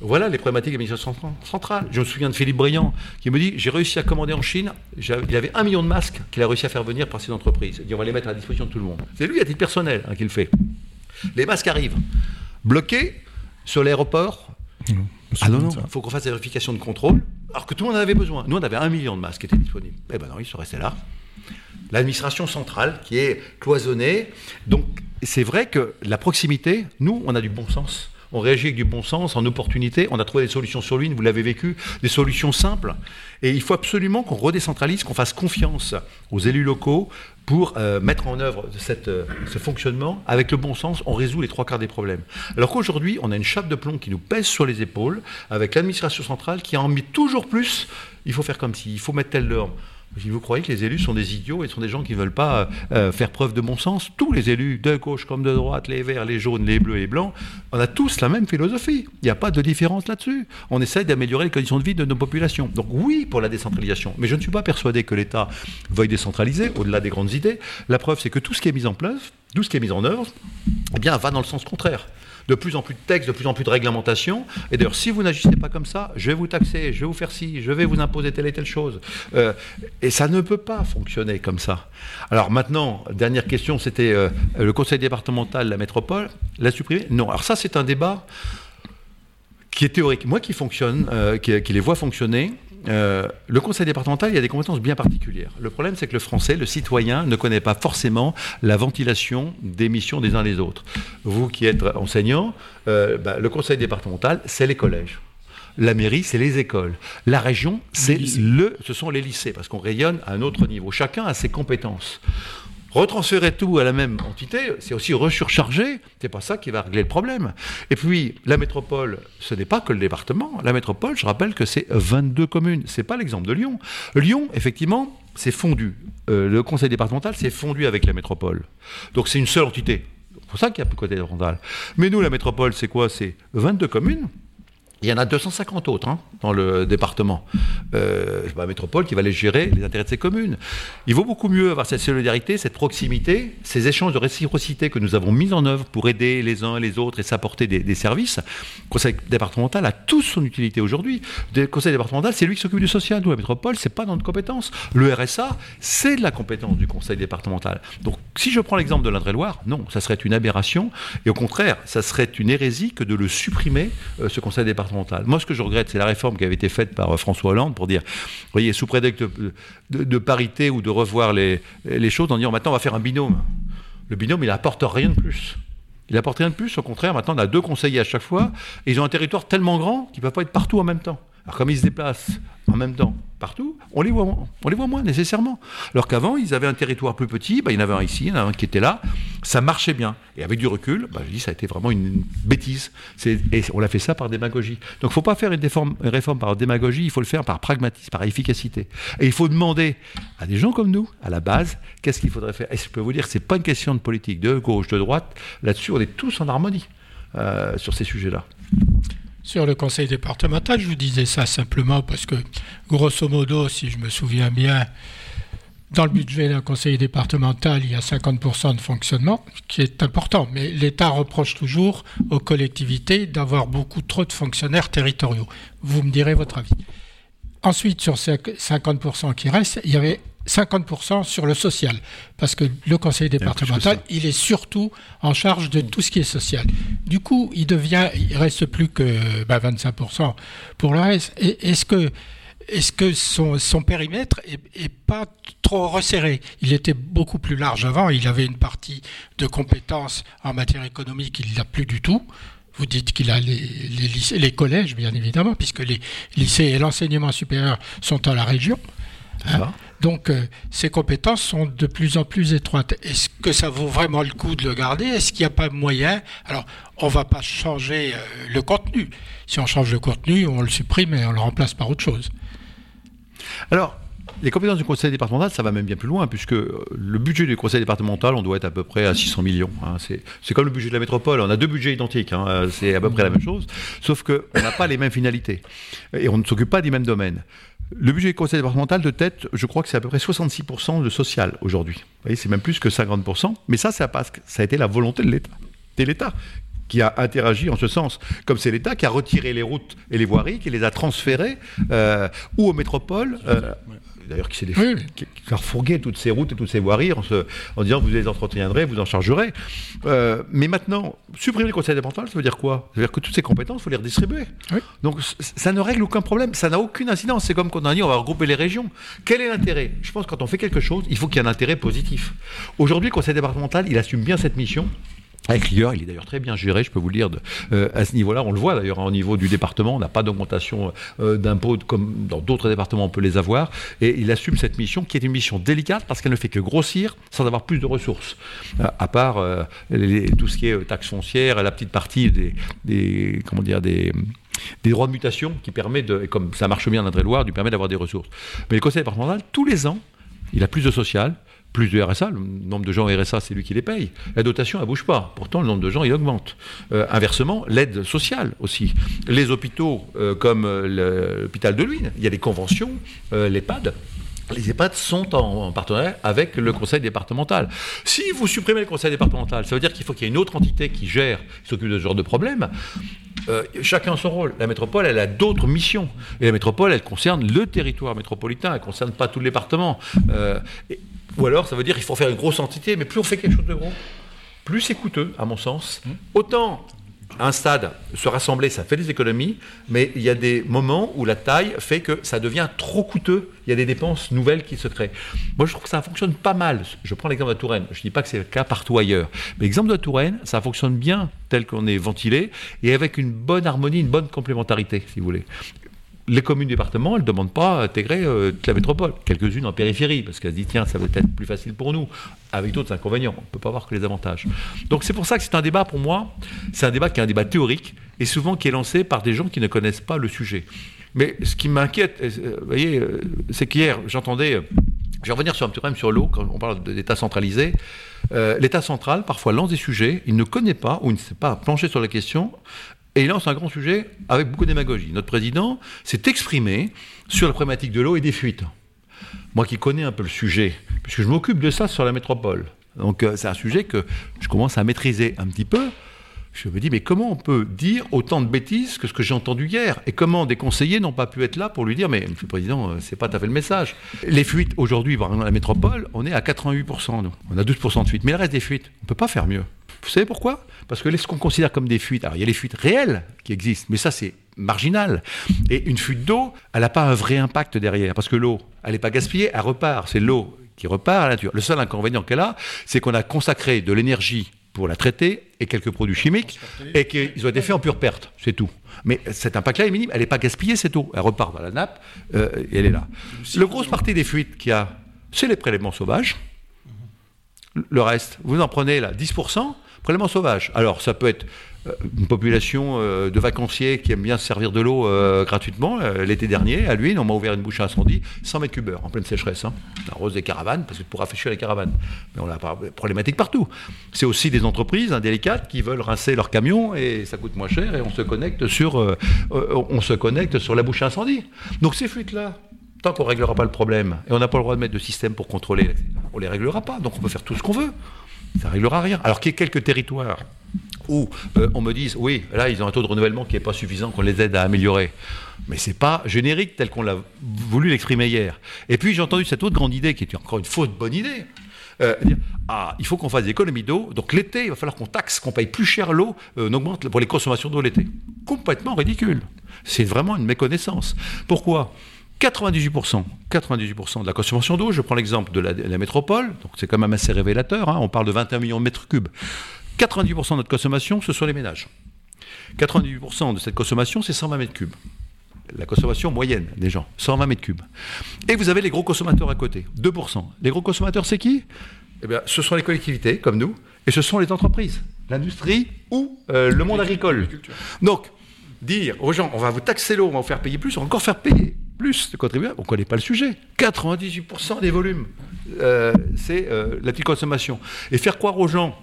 Voilà les problématiques de l'administration centrale. Je me souviens de Philippe Briand qui me dit J'ai réussi à commander en Chine. Il avait un million de masques qu'il a réussi à faire venir par ses entreprises. Il dit On va les mettre à la disposition de tout le monde. C'est lui à titre personnel hein, qui le fait. Les masques arrivent. Bloqués sur l'aéroport, ah non, non, il faut qu'on fasse des vérifications de contrôle, alors que tout le monde en avait besoin. Nous, on avait un million de masques qui étaient disponibles. Eh ben non, ils sont restés là. L'administration centrale qui est cloisonnée. Donc, c'est vrai que la proximité, nous, on a du bon sens on réagit avec du bon sens, en opportunité, on a trouvé des solutions sur l'une, vous l'avez vécu, des solutions simples. Et il faut absolument qu'on redécentralise, qu'on fasse confiance aux élus locaux pour euh, mettre en œuvre euh, ce fonctionnement. Avec le bon sens, on résout les trois quarts des problèmes. Alors qu'aujourd'hui, on a une chape de plomb qui nous pèse sur les épaules, avec l'administration centrale qui en met toujours plus. Il faut faire comme si, il faut mettre telle norme. Vous croyez que les élus sont des idiots et sont des gens qui ne veulent pas euh, faire preuve de bon sens Tous les élus, de gauche comme de droite, les verts, les jaunes, les bleus et les blancs, on a tous la même philosophie. Il n'y a pas de différence là-dessus. On essaie d'améliorer les conditions de vie de nos populations. Donc oui pour la décentralisation, mais je ne suis pas persuadé que l'État veuille décentraliser au-delà des grandes idées. La preuve, c'est que tout ce qui est mis en place, tout ce qui est mis en œuvre, eh bien, va dans le sens contraire de plus en plus de textes, de plus en plus de réglementations. Et d'ailleurs, si vous n'agissez pas comme ça, je vais vous taxer, je vais vous faire ci, je vais vous imposer telle et telle chose. Euh, et ça ne peut pas fonctionner comme ça. Alors maintenant, dernière question, c'était euh, le conseil départemental la métropole, l'a supprimé? Non. Alors ça, c'est un débat qui est théorique. Moi qui fonctionne, euh, qui, qui les voit fonctionner, euh, le conseil départemental, il y a des compétences bien particulières. Le problème, c'est que le français, le citoyen, ne connaît pas forcément la ventilation des missions des uns des autres. Vous qui êtes enseignant, euh, bah, le conseil départemental, c'est les collèges. La mairie, c'est les écoles. La région, c'est le, ce sont les lycées, parce qu'on rayonne à un autre niveau. Chacun a ses compétences. Retransférer tout à la même entité, c'est aussi resurcharger. C'est pas ça qui va régler le problème. Et puis, la métropole, ce n'est pas que le département. La métropole, je rappelle que c'est 22 communes. C'est pas l'exemple de Lyon. Lyon, effectivement, c'est fondu. Euh, le conseil départemental s'est fondu avec la métropole. Donc c'est une seule entité. C'est pour ça qu'il y a plus côté départemental. Mais nous, la métropole, c'est quoi? C'est 22 communes il y en a 250 autres hein, dans le département. Euh, métropole qui va les gérer les intérêts de ces communes. Il vaut beaucoup mieux avoir cette solidarité, cette proximité, ces échanges de réciprocité que nous avons mis en œuvre pour aider les uns et les autres et s'apporter des, services. Le conseil départemental a toute son utilité aujourd'hui. Le conseil départemental, c'est lui qui s'occupe du social. Nous, la métropole, c'est pas dans notre compétence. Le RSA, c'est de la compétence du conseil départemental. Donc, si je prends l'exemple de l'Indre-et-Loire, non, ça serait une aberration. Et au contraire, ça serait une hérésie que de le supprimer, euh, ce conseil départemental moi, ce que je regrette, c'est la réforme qui avait été faite par euh, François Hollande pour dire, vous voyez, sous prétexte de, parité ou de revoir les, choses, en disant maintenant on va faire un binôme. Le binôme, il n'apporte rien de plus. Il n'apporte rien de plus, au contraire, maintenant on a deux conseillers à chaque fois, et ils ont un territoire tellement grand qu'ils ne peuvent pas être partout en même temps. Alors comme ils se déplacent en même temps partout, on les voit, moins nécessairement. Alors qu'avant, ils avaient un territoire plus petit, bah, il y en avait un ici, il y en avait un qui était là, ça marchait bien. Et avec du recul, bah, je dis, ça a été vraiment une bêtise. Et on l'a fait ça par démagogie. Donc il ne faut pas faire une, réforme par démagogie, il faut le faire par pragmatisme, par efficacité. Et il faut demander à des gens comme nous, à la base, qu'est-ce qu'il faudrait faire. Et je peux vous dire que ce n'est pas une question de politique, de gauche, de droite. Là-dessus, on est tous en harmonie euh, sur ces sujets-là. Sur le conseil départemental, je vous disais ça simplement parce que, grosso modo, si je me souviens bien, dans le budget d'un conseiller départemental, il y a 50% de fonctionnement, qui est important, mais l'État reproche toujours aux collectivités d'avoir beaucoup trop de fonctionnaires territoriaux. Vous me direz votre avis. Ensuite, sur ces 50% qui restent, il y avait 50% sur le social, parce que le conseil départemental, il est surtout en charge de tout ce qui est social. Du coup, il devient, il reste plus que 25% bah, pour le reste. Est-ce que, est-ce que son, son périmètre est, pas trop resserré? Il était beaucoup plus large avant. Il avait une partie de compétences en matière économique, il l'a plus du tout. Vous dites qu'il a les, les, lycées, les collèges, bien évidemment, puisque les lycées et l'enseignement supérieur sont à la région. Donc, euh, ces compétences sont de plus en plus étroites. Est-ce que ça vaut vraiment le coup de le garder? Est-ce qu'il n'y a pas moyen? Alors, on ne va pas changer euh, le contenu. Si on change le contenu, on le supprime et on le remplace par autre chose. Alors, les compétences du conseil départemental, ça va même bien plus loin, puisque euh, le budget du conseil départemental, on doit être à peu près à 600 millions. Hein. C'est comme le budget de la métropole, on a deux budgets identiques, hein. c'est à peu près la même chose, sauf qu'on n'a pas les mêmes finalités, et on ne s'occupe pas des mêmes domaines. Le budget du conseil départemental de tête, je crois que c'est à peu près 66% de social aujourd'hui. Vous voyez, c'est même plus que 50%, mais ça, ça, que ça a été la volonté de l'État. C'est l'État qui a interagi en ce sens. Comme c'est l'État qui a retiré les routes et les voiries, qui les a transférées euh, ou aux métropoles, euh, d'ailleurs qui s'est qui, a refourgué toutes ces routes et toutes ces voiries en, se, en disant vous les entretiendrez, vous en chargerez. Euh, mais maintenant, supprimer le conseil départemental, ça veut dire quoi? Ça veut dire que toutes ces compétences, il faut les redistribuer. Donc ça ne règle aucun problème, ça n'a aucune incidence. C'est comme quand on a dit on va regrouper les régions. Quel est l'intérêt? Je pense que quand on fait quelque chose, il faut qu'il y ait un intérêt positif. Aujourd'hui, le conseil départemental, il assume bien cette mission. Avec l'IER, il est d'ailleurs très bien géré, je peux vous le dire, euh, à ce niveau-là. On le voit d'ailleurs hein, au niveau du département, on n'a pas d'augmentation euh, d'impôts comme dans d'autres départements, on peut les avoir. Et il assume cette mission qui est une mission délicate parce qu'elle ne fait que grossir sans avoir plus de ressources. Euh, à part tout ce qui est taxes foncières, la petite partie des, comment dire, des droits de mutation qui permet de, et comme ça marche bien dans Indre-et-Loire, lui permet d'avoir des ressources. Mais le conseil départemental, tous les ans, il a plus de social, plus de RSA, le nombre de gens RSA, c'est lui qui les paye. La dotation, elle bouge pas. Pourtant, le nombre de gens, il augmente. Euh, inversement, l'aide sociale aussi. Les hôpitaux, euh, comme euh, l'hôpital de Luynes, il y a des conventions, l'EHPAD. Les EHPAD sont en, partenariat avec le conseil départemental. Si vous supprimez le conseil départemental, ça veut dire qu'il faut qu'il y ait une autre entité qui gère, qui s'occupe de ce genre de problème. chacun son rôle. La métropole, elle a d'autres missions. Et la métropole, elle concerne le territoire métropolitain, elle ne concerne pas tout le département. Ou alors, ça veut dire qu'il faut faire une grosse entité, mais plus on fait quelque chose de gros, plus c'est coûteux, à mon sens. Mmh. Autant un stade, se rassembler, ça fait des économies, mais il y a des moments où la taille fait que ça devient trop coûteux. Il y a des dépenses nouvelles qui se créent. Moi, je trouve que ça fonctionne pas mal. Je prends l'exemple de la Touraine. Je ne dis pas que c'est le cas partout ailleurs. Mais l'exemple de la Touraine, ça fonctionne bien tel qu'on est ventilé et avec une bonne harmonie, une bonne complémentarité, si vous voulez les communes départements, elles ne demandent pas à intégrer euh, toute la métropole. Quelques-unes en périphérie, parce qu'elles se disent, tiens, ça va être plus facile pour nous, avec d'autres inconvénients. On ne peut pas voir que les avantages. Donc c'est pour ça que c'est un débat, pour moi, c'est un débat qui est un débat théorique, et souvent qui est lancé par des gens qui ne connaissent pas le sujet. Mais ce qui m'inquiète, euh, vous voyez, euh, c'est qu'hier, j'entendais... Je vais revenir sur un petit problème sur l'eau, quand on parle d'État centralisé. L'État central, parfois, lance des sujets, il ne connaît pas, ou il ne sait pas pencher sur la question, et il lance un grand sujet avec beaucoup de démagogie. Notre président s'est exprimé sur la problématique de l'eau et des fuites. Moi qui connais un peu le sujet, puisque je m'occupe de ça sur la métropole, donc euh, c'est un sujet que je commence à maîtriser un petit peu. Je me dis, mais comment on peut dire autant de bêtises que ce que j'ai entendu hier? Et comment des conseillers n'ont pas pu être là pour lui dire, mais Monsieur le Président, euh, c'est pas tout à fait le message. Les fuites, aujourd'hui, dans la métropole, on est à 88%, nous. On a 12% de fuites. Mais le reste des fuites, on ne peut pas faire mieux. Vous savez pourquoi? Parce que ce qu'on considère comme des fuites, alors il y a les fuites réelles qui existent, mais ça c'est marginal. Et une fuite d'eau, elle n'a pas un vrai impact derrière, parce que l'eau, elle n'est pas gaspillée, elle repart. C'est l'eau qui repart à la nature. Le seul inconvénient qu'elle a, c'est qu'on a consacré de l'énergie pour la traiter et quelques produits chimiques et qu'ils ont été faits en pure perte, c'est tout. Mais cet impact-là est minime, elle n'est pas gaspillée cette eau, elle repart dans la nappe euh, et elle est là. Le grosse partie des fuites qu'il y a, c'est les prélèvements sauvages. Le reste, vous en prenez là 10%, Prélèvement sauvage. Alors, ça peut être euh, une population euh, de vacanciers qui aime bien se servir de l'eau euh, gratuitement. L'été dernier, à Luynes, on m'a ouvert une bouche à incendie, 100 mètres cubes en pleine sécheresse. Hein. On arrose des caravanes, parce que pour rafraîchir les caravanes. Mais on a problématique partout. C'est aussi des entreprises indélicates qui veulent rincer leurs camions et ça coûte moins cher et on se connecte sur, on se connecte sur la bouche à incendie. Donc ces fuites-là, tant qu'on ne réglera pas le problème, et on n'a pas le droit de mettre de système pour contrôler, on ne les réglera pas. Donc on peut faire tout ce qu'on veut. Ça réglera rien. Alors qu'il y ait quelques territoires où euh, on me dise, oui, là, ils ont un taux de renouvellement qui n'est pas suffisant, qu'on les aide à améliorer. Mais ce n'est pas générique tel qu'on l'a voulu l'exprimer hier. Et puis j'ai entendu cette autre grande idée, qui est encore une fausse bonne idée, euh, dire, ah, il faut qu'on fasse des économies d'eau, donc l'été, il va falloir qu'on taxe, qu'on paye plus cher l'eau, euh, on augmente pour les consommations d'eau l'été. Complètement ridicule. C'est vraiment une méconnaissance. Pourquoi? 98%, 98% de la consommation d'eau, je prends l'exemple de, la, métropole, donc c'est quand même assez révélateur, hein, on parle de 21 millions de mètres cubes. 98% de notre consommation, ce sont les ménages. 98% de cette consommation, c'est 120 mètres cubes. La consommation moyenne des gens, 120 mètres cubes. Et vous avez les gros consommateurs à côté, 2%. Les gros consommateurs, c'est qui? Eh bien, Ce sont les collectivités, comme nous, et ce sont les entreprises, l'industrie ou euh, le monde agricole. Donc, dire aux gens, on va vous taxer l'eau, on va vous faire payer plus, on va encore faire payer plus de contribuables, on ne connaît pas le sujet. 98% des volumes, euh, c'est euh, la petite consommation. Et faire croire aux gens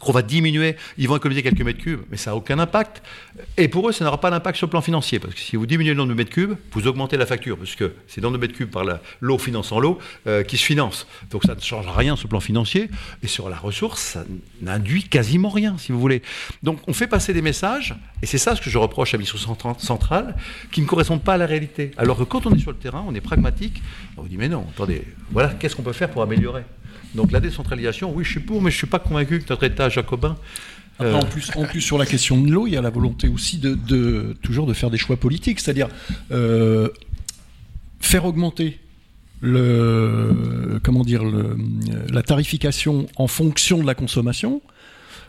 qu'on va diminuer, ils vont économiser quelques mètres cubes, mais ça n'a aucun impact. Et pour eux, ça n'aura pas d'impact sur le plan financier, parce que si vous diminuez le nombre de mètres cubes, vous augmentez la facture, parce que c'est le nombre de mètres cubes par l'eau finançant l'eau euh, qui se finance. Donc ça ne change rien sur le plan financier, et sur la ressource, ça n'induit quasiment rien, si vous voulez. Donc on fait passer des messages, et c'est ça ce que je reproche à Mission Centrale, qui ne correspondent pas à la réalité. Alors que quand on est sur le terrain, on est pragmatique, on vous dit mais non, attendez, voilà, qu'est-ce qu'on peut faire pour améliorer? Donc la décentralisation, oui, je suis pour, mais je ne suis pas convaincu que notre État jacobin après, en, plus, en plus, sur la question de l'eau, il y a la volonté aussi de, toujours de faire des choix politiques, c'est-à-dire euh, faire augmenter le, comment dire, le, la tarification en fonction de la consommation,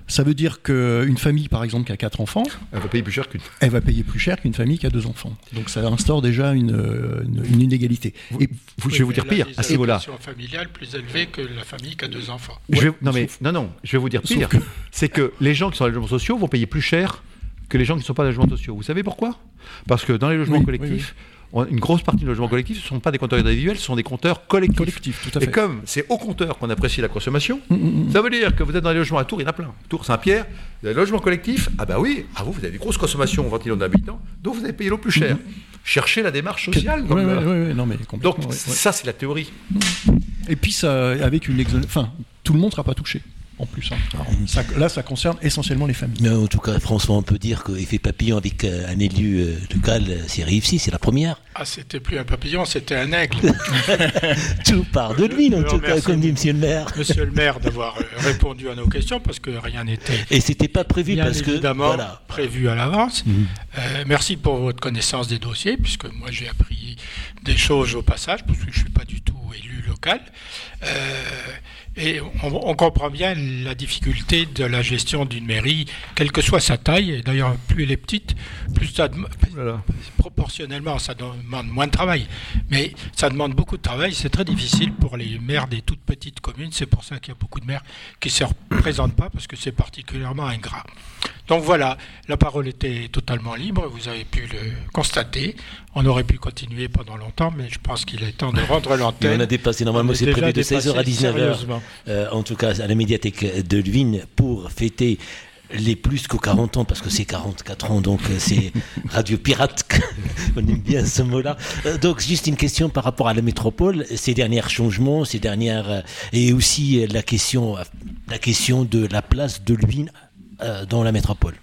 ça veut dire qu'une famille, par exemple, qui a quatre enfants, elle va payer plus cher qu'une. Elle va payer plus cher qu'une famille qui a deux enfants. Donc ça instaure déjà une, une, inégalité. Et je vais vous dire pire à ce niveau-là. familiale plus élevée que la famille qui a deux enfants. non mais non non, je vais vous dire pire. C'est que les gens qui sont dans les logements sociaux vont payer plus cher que les gens qui ne sont pas dans les logements sociaux. Vous savez pourquoi? Parce que dans les logements collectifs une grosse partie de logements collectifs, ce ne sont pas des compteurs individuels, ce sont des compteurs collectifs. Et comme c'est au compteur qu'on apprécie la consommation, mm, mm, mm. ça veut dire que vous êtes dans les logements à Tours, il y en a plein. Tours, Saint-Pierre, des logements collectifs, ah bah oui, ah vous, vous avez des grosses consommations 20 millions d'habitants, donc vous avez payé l'eau plus cher. Cherchez la démarche sociale. Oui, oui, non, mais donc ça, c'est la théorie. Et puis, ça, avec une enfin, tout le monde ne sera pas touché en plus. Hein. là, ça concerne essentiellement les familles. Mais en tout cas, François, on peut dire qu'effet papillon avec euh, un élu euh, local, c'est réussi, c'est la première. Ah, c'était plus un papillon, c'était un aigle. tout part de lui, en tout cas, comme dit Monsieur le maire. Monsieur le maire d'avoir euh, répondu à nos questions, parce que rien n'était. Et c'était pas prévu, bien parce que. Évidemment, prévu à l'avance. Mhm. merci pour votre connaissance des dossiers, puisque moi j'ai appris des choses au passage, parce que je ne suis pas du tout élu local. Et on, comprend bien la difficulté de la gestion d'une mairie, quelle que soit sa taille. Et d'ailleurs, plus elle est petite, plus ça proportionnellement, ça demande moins de travail. Mais ça demande beaucoup de travail. C'est très difficile pour les maires des toutes petites communes. C'est pour ça qu'il y a beaucoup de maires qui ne se représentent pas parce que c'est particulièrement ingrat. Donc voilà, la parole était totalement libre, vous avez pu le constater. On aurait pu continuer pendant longtemps, mais je pense qu'il est temps de rendre l'antenne. On a dépassé, normalement c'est prévu de 16h à 19h, euh, en tout cas à la médiathèque de Luynes, pour fêter les plus qu'aux 40 ans, parce que c'est 44 ans, donc euh, c'est Radio Pirate, on aime bien ce mot-là. Euh, donc juste une question par rapport à la métropole, ces derniers changements, ces dernières, et aussi la question, la question de la place de Luynes dans la métropole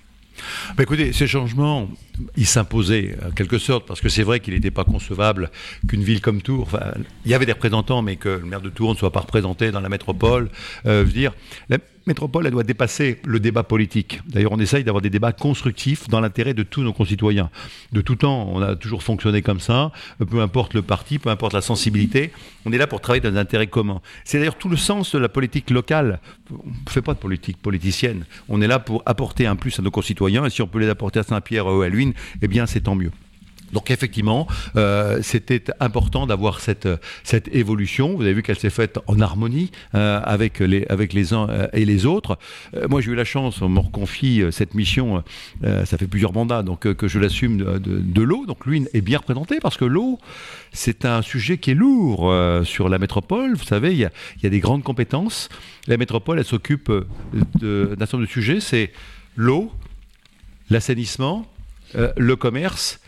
bah, écoutez, ces changements, ils s'imposaient en quelque sorte, parce que c'est vrai qu'il n'était pas concevable qu'une ville comme Tours, enfin, il y avait des représentants, mais que le maire de Tours ne soit pas représenté dans la métropole. Euh, dire, la métropole, elle doit dépasser le débat politique. D'ailleurs, on essaye d'avoir des débats constructifs dans l'intérêt de tous nos concitoyens. De tout temps, on a toujours fonctionné comme ça, peu importe le parti, peu importe la sensibilité, on est là pour travailler dans un intérêt commun. C'est d'ailleurs tout le sens de la politique locale. On ne fait pas de politique politicienne. On est là pour apporter un plus à nos concitoyens, et si on peut les apporter à Saint-Pierre ou à Eh bien, c'est tant mieux. Donc effectivement, euh, c'était important d'avoir cette, cette évolution. Vous avez vu qu'elle s'est faite en harmonie euh, avec, les, avec les uns euh, et les autres. moi, j'ai eu la chance, on me reconfie cette mission, ça fait plusieurs mandats, donc que je l'assume de, l'eau. Donc lui est bien représenté parce que l'eau, c'est un sujet qui est lourd sur la métropole. Vous savez, il y a, y a des grandes compétences. La métropole, elle s'occupe d'un certain nombre de sujets. C'est l'eau, l'assainissement, le commerce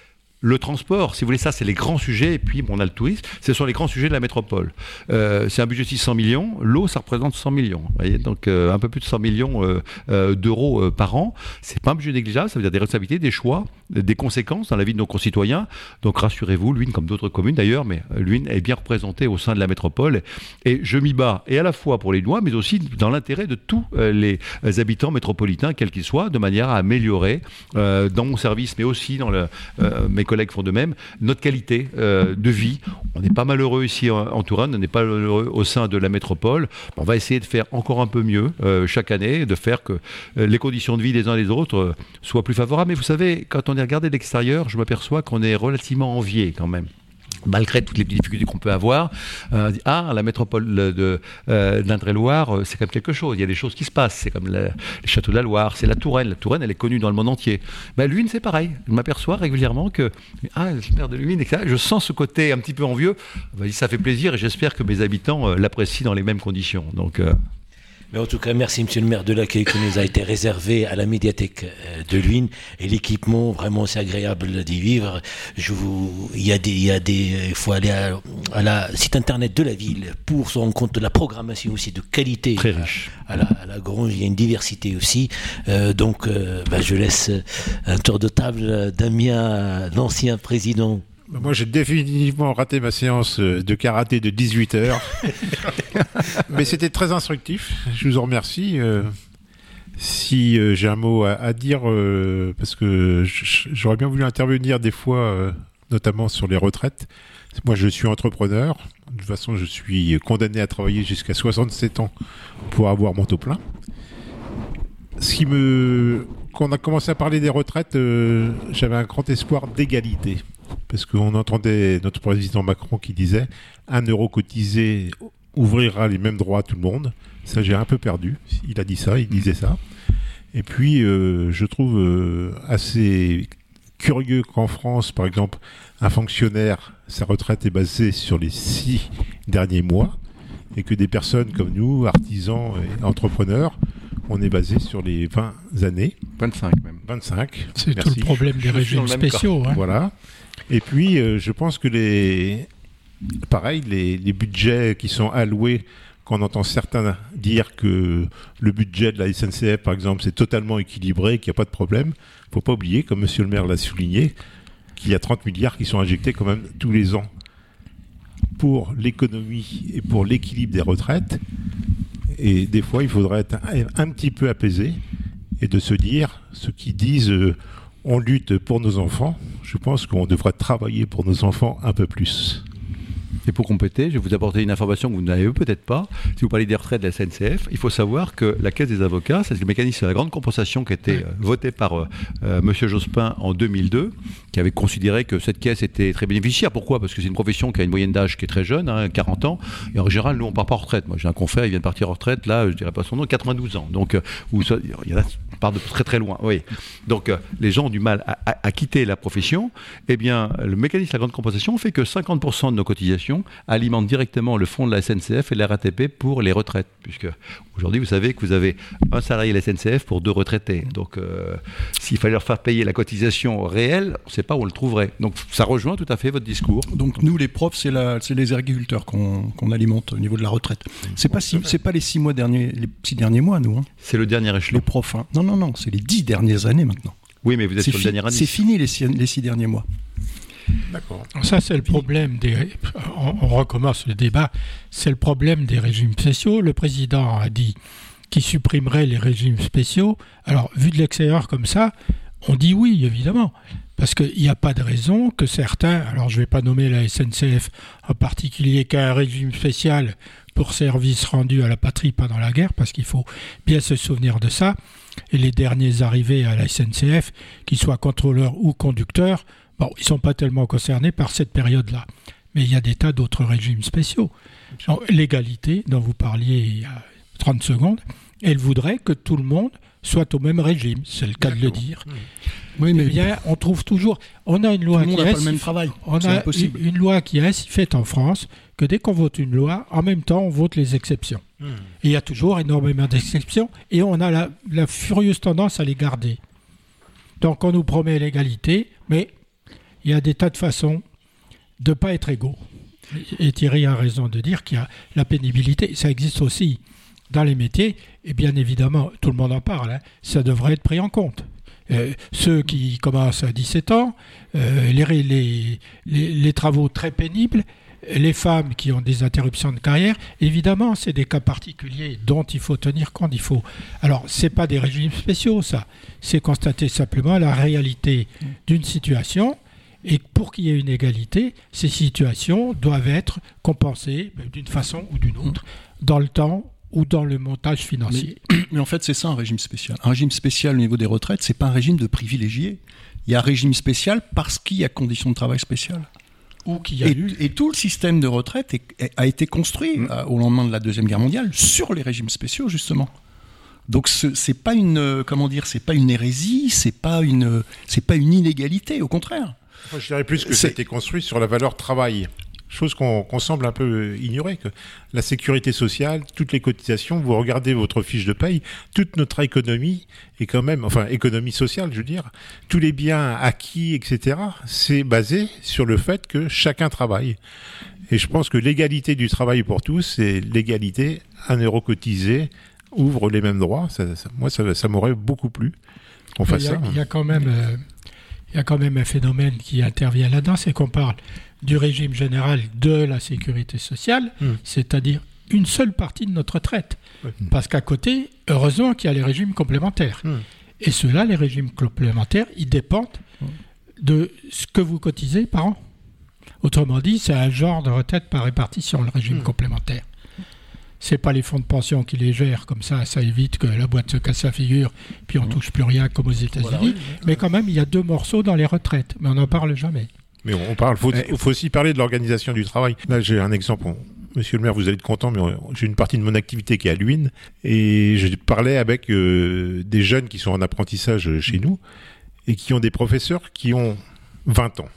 Le transport, si vous voulez, ça, c'est les grands sujets. Et puis, bon, on a le tourisme. Ce sont les grands sujets de la métropole. Euh, c'est un budget de 600 millions. L'eau, ça représente 100 millions. Vous voyez Donc, euh, un peu plus de 100 millions euh, d'euros par an. C'est pas un budget négligeable. Ça veut dire des responsabilités, des choix, des conséquences dans la vie de nos concitoyens. Donc, rassurez-vous, Luynes, comme d'autres communes d'ailleurs, mais Luynes est bien représentée au sein de la métropole. Et je m'y bats, et à la fois pour les lois, mais aussi dans l'intérêt de tous les habitants métropolitains, quels qu'ils soient, de manière à améliorer dans mon service, mais aussi dans le, mes collègues font de même, notre qualité euh, de vie. On n'est pas malheureux ici en, Touraine, on n'est pas malheureux au sein de la métropole. On va essayer de faire encore un peu mieux euh, chaque année, de faire que euh, les conditions de vie des uns et des autres soient plus favorables. Mais vous savez, quand on est regardé de l'extérieur, je m'aperçois qu'on est relativement envié quand même malgré toutes les difficultés qu'on peut avoir, euh, ah, la métropole euh, d'Indre-et-Loire, euh, c'est comme quelque chose. Il y a des choses qui se passent. C'est comme le, les châteaux de la Loire, c'est la Touraine. La Touraine, elle est connue dans le monde entier. Ben, Luynes, c'est pareil. Je m'aperçois régulièrement que, ah, le maire de etc. Je sens ce côté un petit peu envieux. Ça fait plaisir et j'espère que mes habitants l'apprécient dans les mêmes conditions. Donc, mais en tout cas, merci Monsieur le maire de l'accueil qui nous a été réservé à la médiathèque euh, de Luynes et l'équipement. Vraiment, c'est agréable d'y vivre. Je vous, il y a des, il y a des, il faut aller à, la site internet de la ville pour se rendre compte de la programmation aussi de qualité. Très riche. À, la, à la grange, il y a une diversité aussi. Euh, donc, euh, bah, je laisse un tour de table Damien, l'ancien président moi, j'ai définitivement raté ma séance euh, de karaté de 18 heures. Mais c'était très instructif. Je vous en remercie. Euh, si euh, j'ai un mot à, dire, parce que j'aurais bien voulu intervenir des fois, notamment sur les retraites. Moi, je suis entrepreneur. De toute façon, je suis condamné à travailler jusqu'à 67 ans pour avoir mon taux plein. Ce qui me... Quand on a commencé à parler des retraites, j'avais un grand espoir d'égalité parce qu'on entendait notre président Macron qui disait un euro cotisé ouvrira les mêmes droits à tout le monde. Ça, j'ai un peu perdu. Il a dit ça, il disait ça. Et puis, euh, je trouve euh, assez curieux qu'en France, par exemple, un fonctionnaire, sa retraite est basée sur les six derniers mois, et que des personnes comme nous, artisans et entrepreneurs, on est basé sur les 20 années. 25 même. 25. C'est tout le problème des régimes spéciaux. Hein. Voilà. Et puis, euh, je pense que les, pareil, les, budgets qui sont alloués, qu'on entend certains dire que le budget de la SNCF, par exemple, c'est totalement équilibré, qu'il n'y a pas de problème. Il ne faut pas oublier, comme Monsieur le maire l'a souligné, qu'il y a 30 milliards qui sont injectés quand même tous les ans pour l'économie et pour l'équilibre des retraites. Et des fois, il faudrait être un, petit peu apaisé et de se dire, ceux qui disent euh, on lutte pour nos enfants, je pense qu'on devrait travailler pour nos enfants un peu plus. Et pour compléter, je vais vous apporter une information que vous n'avez peut-être pas. Si vous parlez des retraites de la SNCF, il faut savoir que la Caisse des avocats, c'est le mécanisme de la grande compensation qui a été euh, voté par euh, euh, M. Jospin en 2002, qui avait considéré que cette caisse était très bénéficiaire. Pourquoi? Parce que c'est une profession qui a une moyenne d'âge qui est très jeune, 40 hein, ans. Et en général, nous, on ne part pas en retraite. Moi, j'ai un confrère, il vient de partir en retraite, là, je dirais pas son nom, 92 ans. Donc, où il y en a de très très loin. Oui. Donc, les gens ont du mal à, quitter la profession. Eh bien, le mécanisme de la grande compensation fait que 50% de nos cotisations alimente directement le fonds de la SNCF et de RATP pour les retraites. Puisque aujourd'hui, vous savez que vous avez un salarié de la SNCF pour deux retraités. Donc, euh, s'il fallait leur faire payer la cotisation réelle, on ne sait pas où on le trouverait. Donc, ça rejoint tout à fait votre discours. Donc, nous, les profs, c'est les agriculteurs qu'on alimente au niveau de la retraite. C'est pas, pas les six, mois derniers, les six derniers mois, nous. Hein. C'est le dernier échelon. Les profs. Hein. Non, non, non, c'est les dix dernières années maintenant. Oui, mais vous êtes sur le dernier année. C'est fini les les six derniers mois. Ça, c'est le problème des. On, recommence le débat. C'est le problème des régimes spéciaux. Le président a dit qu'il supprimerait les régimes spéciaux. Alors, vu de l'extérieur comme ça, on dit oui, évidemment. Parce qu'il n'y a pas de raison que certains, alors je ne vais pas nommer la SNCF en particulier, qu'un régime spécial pour service rendu à la patrie pendant la guerre, parce qu'il faut bien se souvenir de ça. Et les derniers arrivés à la SNCF, qu'ils soient contrôleurs ou conducteurs, Bon, ils ne sont pas tellement concernés par cette période-là. Mais il y a des tas d'autres régimes spéciaux. L'égalité, dont vous parliez il y a 30 secondes, elle voudrait que tout le monde soit au même régime, c'est le cas de le dire. Oui, mais eh bien, on trouve toujours. On a une loi qui est le même travail. On a une loi qui est ainsi faite en France que dès qu'on vote une loi, en même temps, on vote les exceptions. Hmm. il y a toujours énormément d'exceptions et on a la, la furieuse tendance à les garder. Donc, on nous promet l'égalité, mais il y a des tas de façons de ne pas être égaux. Et Thierry a raison de dire qu'il y a la pénibilité, ça existe aussi dans les métiers, et bien évidemment, tout le monde en parle, hein, ça devrait être pris en compte. Euh, ceux qui commencent à 17 ans, euh, les, les, les, travaux très pénibles, les femmes qui ont des interruptions de carrière, évidemment, c'est des cas particuliers dont il faut tenir compte. Il faut. Alors, c'est pas des régimes spéciaux, ça. C'est constater simplement la réalité d'une situation. Et pour qu'il y ait une égalité, ces situations doivent être compensées d'une façon ou d'une autre dans le temps ou dans le montage financier. Mais, en fait, c'est ça un régime spécial. Un régime spécial au niveau des retraites, c'est pas un régime de privilégiés. Il y a un régime spécial parce qu'il y a conditions de travail spéciales et, tout le système de retraite a été construit mm. euh, au lendemain de la deuxième guerre mondiale sur les régimes spéciaux justement. Donc c'est pas une euh, comment dire, c'est pas une hérésie, c'est pas une c'est pas une inégalité, au contraire. Je dirais plus que c'était construit sur la valeur travail chose qu'on semble un peu ignorer. Que la sécurité sociale, toutes les cotisations, vous regardez votre fiche de paye, toute notre économie est quand même, enfin économie sociale, je veux dire, tous les biens acquis, etc., c'est basé sur le fait que chacun travaille. Et je pense que l'égalité du travail pour tous, c'est l'égalité, un euro cotisé, ouvre les mêmes droits. moi, ça, m'aurait beaucoup plu qu'on fasse ça. Il y a quand même... Euh, il y a quand même un phénomène qui intervient là-dedans, c'est qu'on parle du régime général de la sécurité sociale, hmm. c'est-à-dire une seule partie de notre retraite. Parce qu'à côté, heureusement qu'il y a les régimes complémentaires. Hmm. Et ceux-là, les régimes complémentaires, ils dépendent de ce que vous cotisez par an. Autrement dit, c'est un genre de retraite par répartition, le régime hmm. complémentaire. C'est pas les fonds de pension qui les gèrent, comme ça, ça évite que la boîte se casse la figure, puis on touche plus rien comme aux États-Unis. Mais quand même, il y a deux morceaux dans les retraites, mais on n'en parle jamais. Mais on parle, faut, eh, faut aussi parler de l'organisation du travail. Là, j'ai un exemple. Monsieur le maire, vous allez être content, mais j'ai une partie de mon activité qui est à Luynes et je parlais avec euh, des jeunes qui sont en apprentissage chez nous et qui ont des professeurs qui ont 20 ans.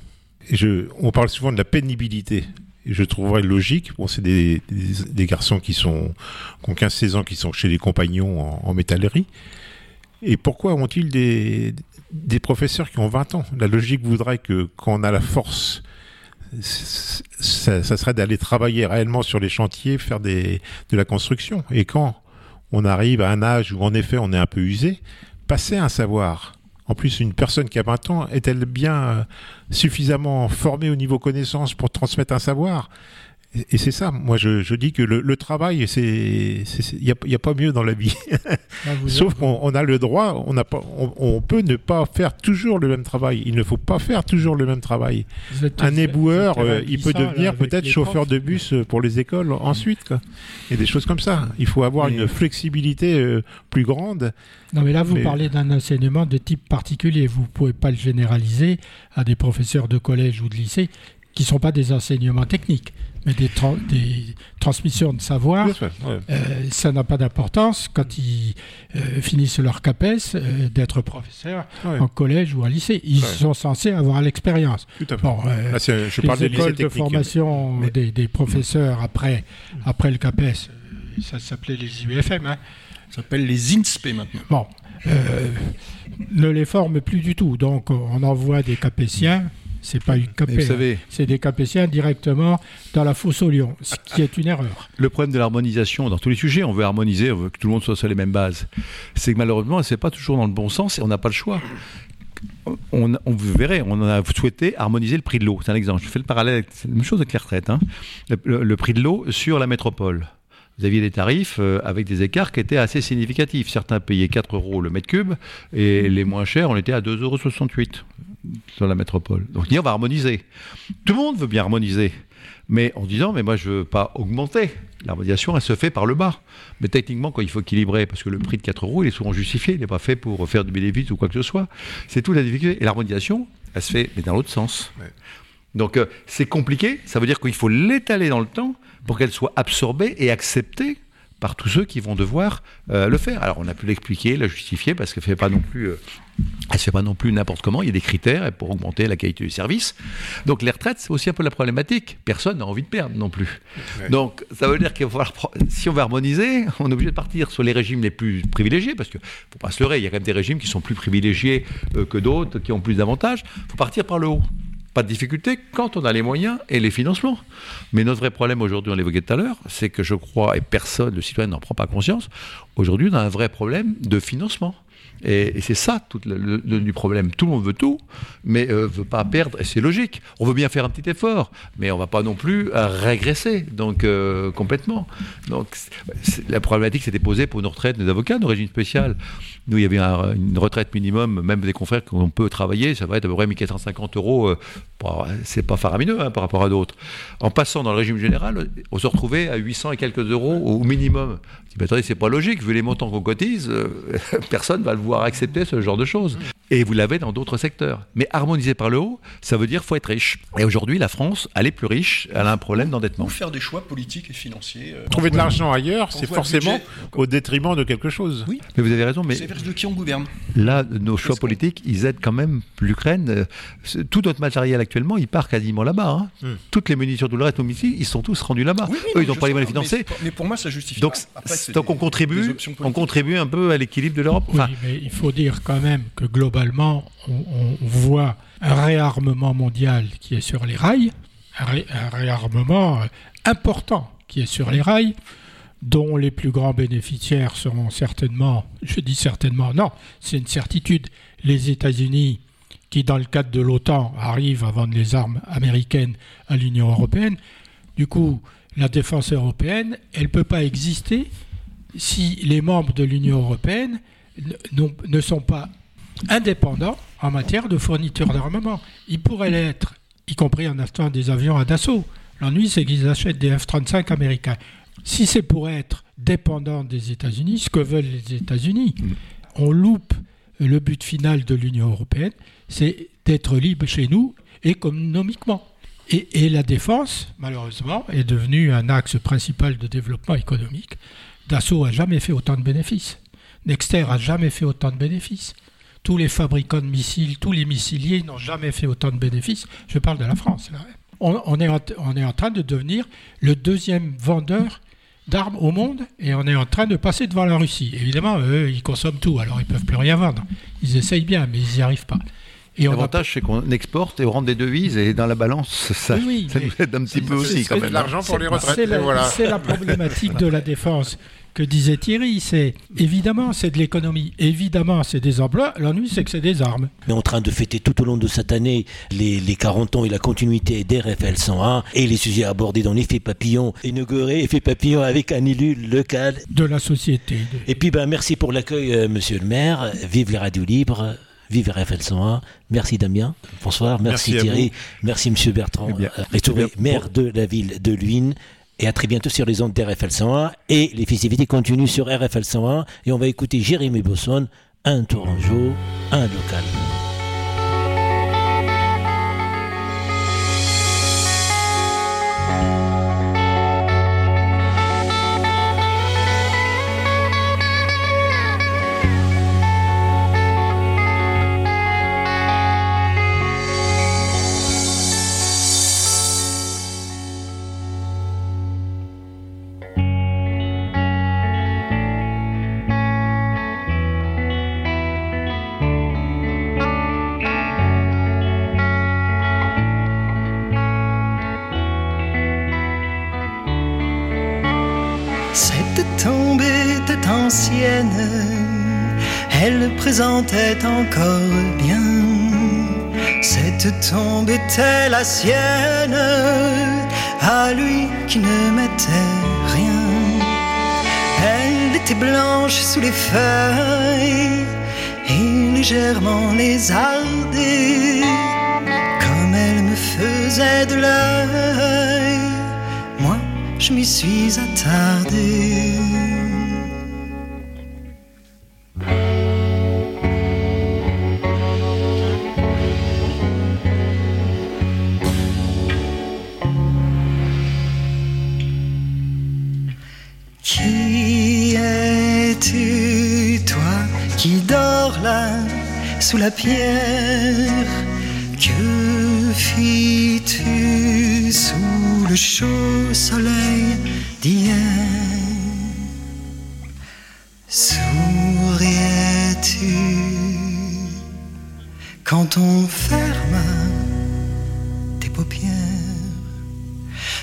Et je, on parle souvent de la pénibilité. Je trouverais logique, bon, c'est des, garçons qui sont qui ont 15-16 ans, qui sont chez les compagnons en, métallerie. Et pourquoi ont-ils des, professeurs qui ont 20 ans? La logique voudrait que quand on a la force, ça, serait d'aller travailler réellement sur les chantiers, faire de la construction. Et quand on arrive à un âge où en effet on est un peu usé, passer un savoir. En plus, une personne qui a 20 ans est-elle bien euh, suffisamment formée au niveau connaissance pour transmettre un savoir? Et c'est ça, moi je, dis que le, travail, c'est il n'y a, pas mieux dans la vie. Ah, Sauf qu'on a le droit, on, a pas, on, peut ne pas faire toujours le même travail. Il ne faut pas faire toujours le même travail. Un éboueur, euh, il peut devenir peut-être chauffeur de bus euh, pour les écoles ensuite. Quoi. Et des choses comme ça. Il faut avoir une flexibilité euh, plus grande. Non mais là vous parlez d'un enseignement de type particulier. Vous ne pouvez pas le généraliser à des professeurs de collège ou de lycée qui ne sont pas des enseignements techniques mais des, transmissions de savoir, euh, ça n'a pas d'importance quand ils euh, finissent leur CAPES euh, d'être professeurs en collège ou en lycée. Ils sont censés avoir l'expérience. Bon, je parle des écoles de formation des, professeurs après, après le CAPES, ça s'appelait les IUFM. Hein. Ça s'appelle les INSPE maintenant. Bon, ne les forment plus du tout. Donc on envoie des capétiens c'est pas une capée, c'est des capétiens directement dans la fosse au lion, ce qui est une erreur. Le problème de l'harmonisation dans tous les sujets, on veut harmoniser, on veut que tout le monde soit sur les mêmes bases. C'est que malheureusement, c'est pas toujours dans le bon sens et on n'a pas le choix. On, vous verrez, on a souhaité harmoniser le prix de l'eau. C'est un exemple. Je fais le parallèle, c'est la même chose avec les retraites. Hein. Le, prix de l'eau sur la métropole vous aviez des tarifs euh, avec des écarts qui étaient assez significatifs. Certains payaient 4 euros le mètre cube et les moins chers, on était à 2,68 euros sur la métropole. Donc on va harmoniser. Tout le monde veut bien harmoniser, mais en disant, mais moi je ne veux pas augmenter. L'harmonisation, elle se fait par le bas. Mais techniquement, quand il faut équilibrer, parce que le prix de 4 euros, il est souvent justifié, il n'est pas fait pour faire du bénéfice ou quoi que ce soit. C'est tout la difficulté. Et l'harmonisation, elle se fait, mais dans l'autre sens. Donc euh, c'est compliqué, ça veut dire qu'il faut l'étaler dans le temps pour qu'elle soit absorbée et acceptée par tous ceux qui vont devoir euh, le faire. Alors on a pu l'expliquer, la justifier, parce qu'elle ne fait pas non plus, euh, elle fait pas non plus n'importe comment. Il y a des critères pour augmenter la qualité du service. Donc les retraites, c'est aussi un peu la problématique. Personne n'a envie de perdre non plus. Donc ça veut dire qu'il va si on veut harmoniser, on est obligé de partir sur les régimes les plus privilégiés, parce que faut pas se leurrer, il y a quand même des régimes qui sont plus privilégiés euh, que d'autres, qui ont plus d'avantages. Il faut partir par le haut pas de difficulté quand on a les moyens et les financements. Mais notre vrai problème aujourd'hui, on l'évoquait tout à l'heure, c'est que je crois, et personne, le citoyen n'en prend pas conscience, aujourd'hui on a un vrai problème de financement. Et, c'est ça tout le, du problème. Tout le monde veut tout, mais euh, veut pas perdre. Et c'est logique. On veut bien faire un petit effort, mais on va pas non plus euh, régresser, donc euh, complètement. Donc la problématique s'était posée pour nos retraites, nos avocats, nos régimes spéciales. Nous, il y avait une retraite minimum, même des confrères qu'on peut travailler, ça va être à peu près 1450 euros. c'est pas faramineux hein, par rapport à d'autres. En passant dans le régime général, on se retrouvait à 800 et quelques euros au minimum. Mais attendez, c'est pas logique, vu les montants qu'on cotise, personne va le voir accepter ce genre de choses. Et vous l'avez dans d'autres secteurs. Mais harmoniser par le haut, ça veut dire faut être riche. Et aujourd'hui, la France, elle est plus riche, elle a un problème d'endettement. Faire des choix politiques et financiers. Euh, Trouver de l'argent ailleurs, c'est forcément au détriment de quelque chose. Oui. Mais vous avez raison. Mais c'est de qui on gouverne. Là, nos choix politiques, ils aident quand même l'Ukraine. Euh, tout notre matériel actuellement, il part quasiment là-bas. Hein. Hmm. Toutes les munitions, tout le reste, nos missiles, ils sont tous rendus là-bas. Eux, ils n'ont pas les moyens de financer. Mais, pour moi, ça justifie. Donc, donc on contribue, on contribue un peu à l'équilibre de l'Europe. oui, il faut dire quand même que globalement, on, voit un réarmement mondial qui est sur les rails, un, réarmement important qui est sur les rails, dont les plus grands bénéficiaires seront certainement, je dis certainement, non, c'est une certitude, les États-Unis qui, dans le cadre de l'OTAN, arrivent à vendre les armes américaines à l'Union européenne. Du coup, la défense européenne, elle ne peut pas exister si les membres de l'Union européenne ne sont pas indépendants en matière de fourniture d'armement. Ils pourraient l'être, y compris en achetant des avions à Dassault. L'ennui, c'est qu'ils achètent des F-35 américains. Si c'est pour être dépendant des États-Unis, ce que veulent les États-Unis, on loupe le but final de l'Union européenne, c'est d'être libre chez nous économiquement. Et, et, la défense, malheureusement, est devenue un axe principal de développement économique. Dassault n'a jamais fait autant de bénéfices. Nexter n'a jamais fait autant de bénéfices. Tous les fabricants de missiles, tous les missiliers n'ont jamais fait autant de bénéfices. Je parle de la France. On, est en, train de devenir le deuxième vendeur d'armes au monde et on est en train de passer devant la Russie. Évidemment, eux, ils consomment tout, alors ils ne peuvent plus rien vendre. Ils essayent bien, mais ils n'y arrivent pas. L'avantage, c'est qu'on exporte et on rentre des devises et dans la balance, ça, nous aide un petit peu aussi quand même. l'argent pour les retraites. C'est la problématique de la défense que disait Thierry, c'est évidemment c'est de l'économie, évidemment c'est des emplois, l'ennui c'est que c'est des armes. On est en train de fêter tout au long de cette année les, 40 ans et la continuité d'RFL 101 et les sujets abordés dans l'effet papillon, inauguré effet papillon avec un élu local. De la société. Et puis ben, merci pour l'accueil euh, monsieur le maire, vive les radios libres. Vive RFL 101. Merci Damien. Bonsoir. Merci, Thierry. Merci Monsieur Bertrand. Eh maire de la ville de Luynes. Et à très bientôt sur les ondes d'RFL 101. Et les festivités continuent sur RFL 101. Et on va écouter Jérémy Bosson, un tourangeau, un local. Elle présentait encore bien. Cette tombe était la sienne, à lui qui ne mettait rien. Elle était blanche sous les feuilles et légèrement lézardée, comme elle me faisait de l'œil. Moi, je m'y suis attardé. Sous la pierre. Que fis-tu sous le chaud soleil d'hier? Souriais-tu quand on ferme paupières?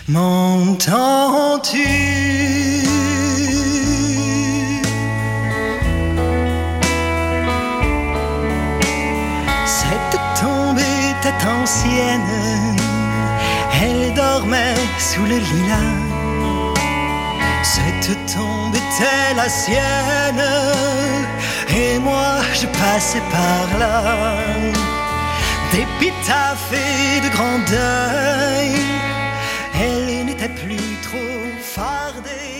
M'entends-tu sous le lilas. Cette tombe était la sienne, et moi je passais par là. D'épitaphes et de grand deuil, elle n'était plus trop fardée.